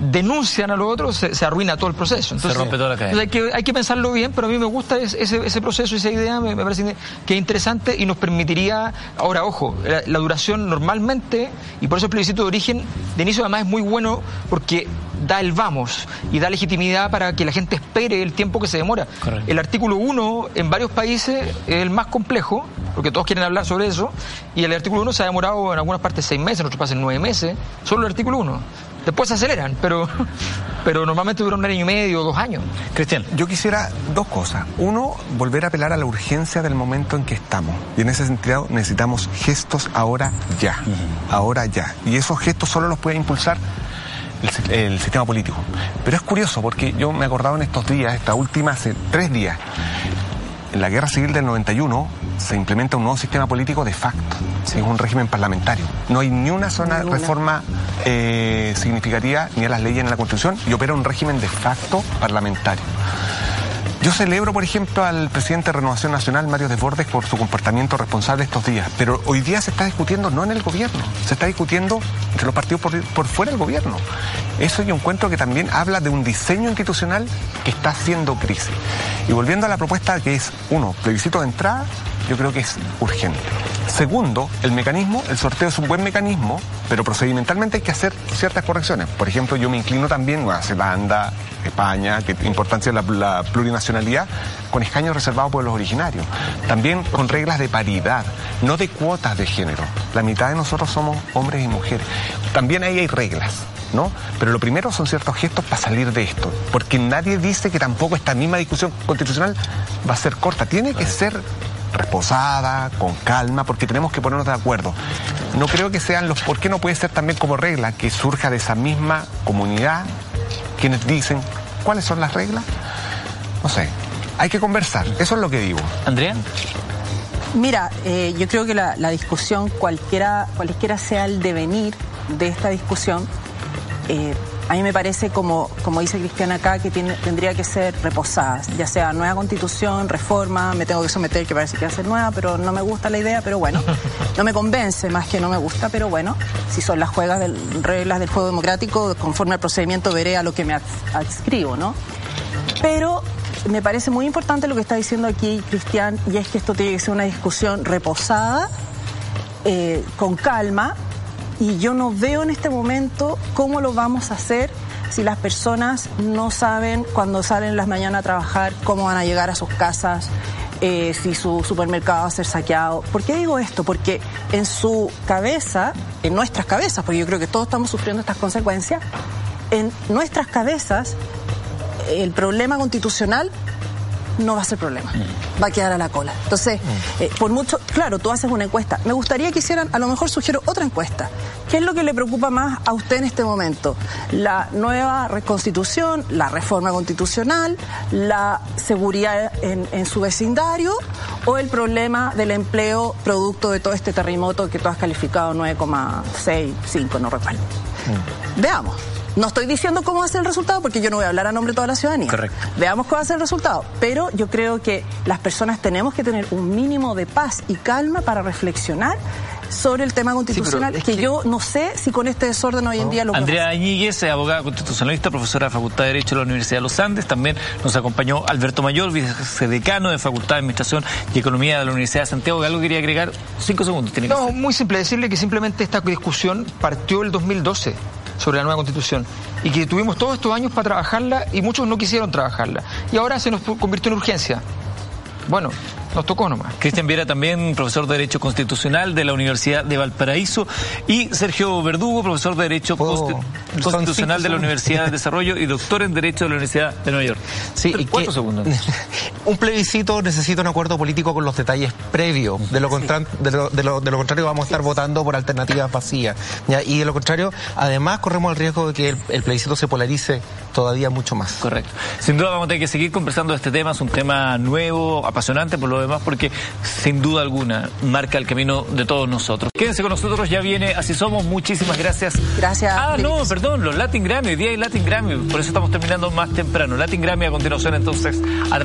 denuncian a los otros, se, arruina todo el proceso. Entonces, se rompe toda la cadena. Hay que, hay que pensarlo bien, pero a mí me gusta ese, ese proceso, esa idea, me, parece que es interesante y nos permitiría, ahora ojo, la, duración normalmente, y por eso el plebiscito de origen, de inicio además es muy bueno porque da el vamos y da legitimidad para que la gente espere el tiempo que se demora. El artículo 1 en varios países es el más complejo, porque todos quieren hablar sobre eso, y el artículo 1 se ha demorado en algunas partes seis meses, en otros países nueve meses, solo el artículo 1. Después se aceleran, pero, pero normalmente dura un año y medio, dos años. Cristian, yo quisiera dos cosas. Uno, volver a apelar a la urgencia del momento en que estamos. Y en ese sentido necesitamos gestos ahora ya. Ahora ya. Y esos gestos solo los puede impulsar el, sistema político. Pero es curioso porque yo me he acordado en estos días, esta última hace tres días, en la guerra civil del 91 se implementa un nuevo sistema político de facto, es un régimen parlamentario. No hay ni una sola reforma eh, significativa ni a las leyes en la Constitución y opera un régimen de facto parlamentario. Yo celebro, por ejemplo, al presidente de Renovación Nacional, Mario Desbordes, por su comportamiento responsable estos días, pero hoy día se está discutiendo no en el gobierno, se está discutiendo entre los partidos por, fuera del gobierno. Eso yo encuentro que también habla de un diseño institucional que está haciendo crisis. Y volviendo a la propuesta que es, uno, plebiscito de entrada, yo creo que es urgente. Segundo, el mecanismo, el sorteo es un buen mecanismo, pero procedimentalmente hay que hacer ciertas correcciones. Por ejemplo, yo me inclino también a Nueva Zelanda, España, que importancia la, la plurinacionalidad, con escaños reservados por los originarios. También con reglas de paridad, no de cuotas de género. La mitad de nosotros somos hombres y mujeres. También ahí hay reglas. ¿No? Pero lo primero son ciertos gestos para salir de esto, porque nadie dice que tampoco esta misma discusión constitucional va a ser corta, tiene que ser reposada, con calma, porque tenemos que ponernos de acuerdo. No creo que sean los, ¿por qué no puede ser también como regla que surja de esa misma comunidad quienes dicen cuáles son las reglas? No sé, hay que conversar, eso es lo que digo. Andrea. Mira, eh, yo creo que la, discusión, cualquiera, cualquiera sea el devenir de esta discusión, eh, a mí me parece, como, como dice Cristiana acá, que tiene, tendría que ser reposada, ya sea nueva constitución, reforma, me tengo que someter, que parece que va a ser nueva, pero no me gusta la idea, pero bueno, no me convence más que no me gusta, pero bueno, si son las juegas del, reglas del juego democrático, conforme al procedimiento veré a lo que me adscribo, ¿no? Pero me parece muy importante lo que está diciendo aquí Cristian, y es que esto tiene que ser una discusión reposada, eh, con calma, y yo no veo en este momento cómo lo vamos a hacer si las personas no saben cuando salen las mañanas a trabajar cómo van a llegar a sus casas, eh, si su supermercado va a ser saqueado. ¿Por qué digo esto? Porque en su cabeza, en nuestras cabezas, porque yo creo que todos estamos sufriendo estas consecuencias, en nuestras cabezas el problema constitucional no va a ser problema. Va a quedar a la cola. Entonces, eh, por mucho, claro, tú haces una encuesta. Me gustaría que hicieran, a lo mejor sugiero otra encuesta. ¿Qué es lo que le preocupa más a usted en este momento? ¿La nueva constitución, la reforma constitucional, la seguridad en, su vecindario o el problema del empleo producto de todo este terremoto que tú has calificado 9,65, no recuerdo? Mm. Veamos. No estoy diciendo cómo va a ser el resultado porque yo no voy a hablar a nombre de toda la ciudadanía. Correcto. Veamos cómo va a ser el resultado. Pero yo creo que las personas tenemos que tener un mínimo de paz y calma para reflexionar sobre el tema constitucional, que, yo no sé si con este desorden hoy en día lo Andrea Añiguez, abogada constitucionalista, profesora de Facultad de Derecho de la Universidad de los Andes. También nos acompañó Alberto Mayor, vicedecano de Facultad de Administración y Economía de la Universidad de Santiago. ¿Algo quería agregar? Cinco segundos. Tiene no, muy simple. Decirle que simplemente esta discusión partió el 2012 sobre la nueva constitución y que tuvimos todos estos años para trabajarla y muchos no quisieron trabajarla. Y ahora se nos convirtió en urgencia. Bueno, nos tocó nomás. Cristian Viera también, profesor de Derecho Constitucional de la Universidad de Valparaíso. Y Sergio Verdugo, profesor de Derecho oh, Constitucional de la Universidad de Desarrollo y doctor en Derecho de la Universidad de Nueva York. Sí, y cuatro segundos. un plebiscito necesita un acuerdo político con los detalles previos. De lo, de, lo, de, lo, contrario vamos a estar votando por alternativas vacías. Y de lo contrario, además corremos el riesgo de que el, el plebiscito se polarice todavía mucho más. Correcto. Sin duda vamos a tener que seguir conversando de este tema. Es un tema nuevo, apasionante por lo demás, porque sin duda alguna marca el camino de todos nosotros. Quédense con nosotros, ya viene Así Somos. Muchísimas gracias. Gracias. Ah, no, perdón, los Latin Grammy. Hoy día hay Latin Grammy. Por eso estamos terminando más temprano. Latin Grammy a continuación, entonces, a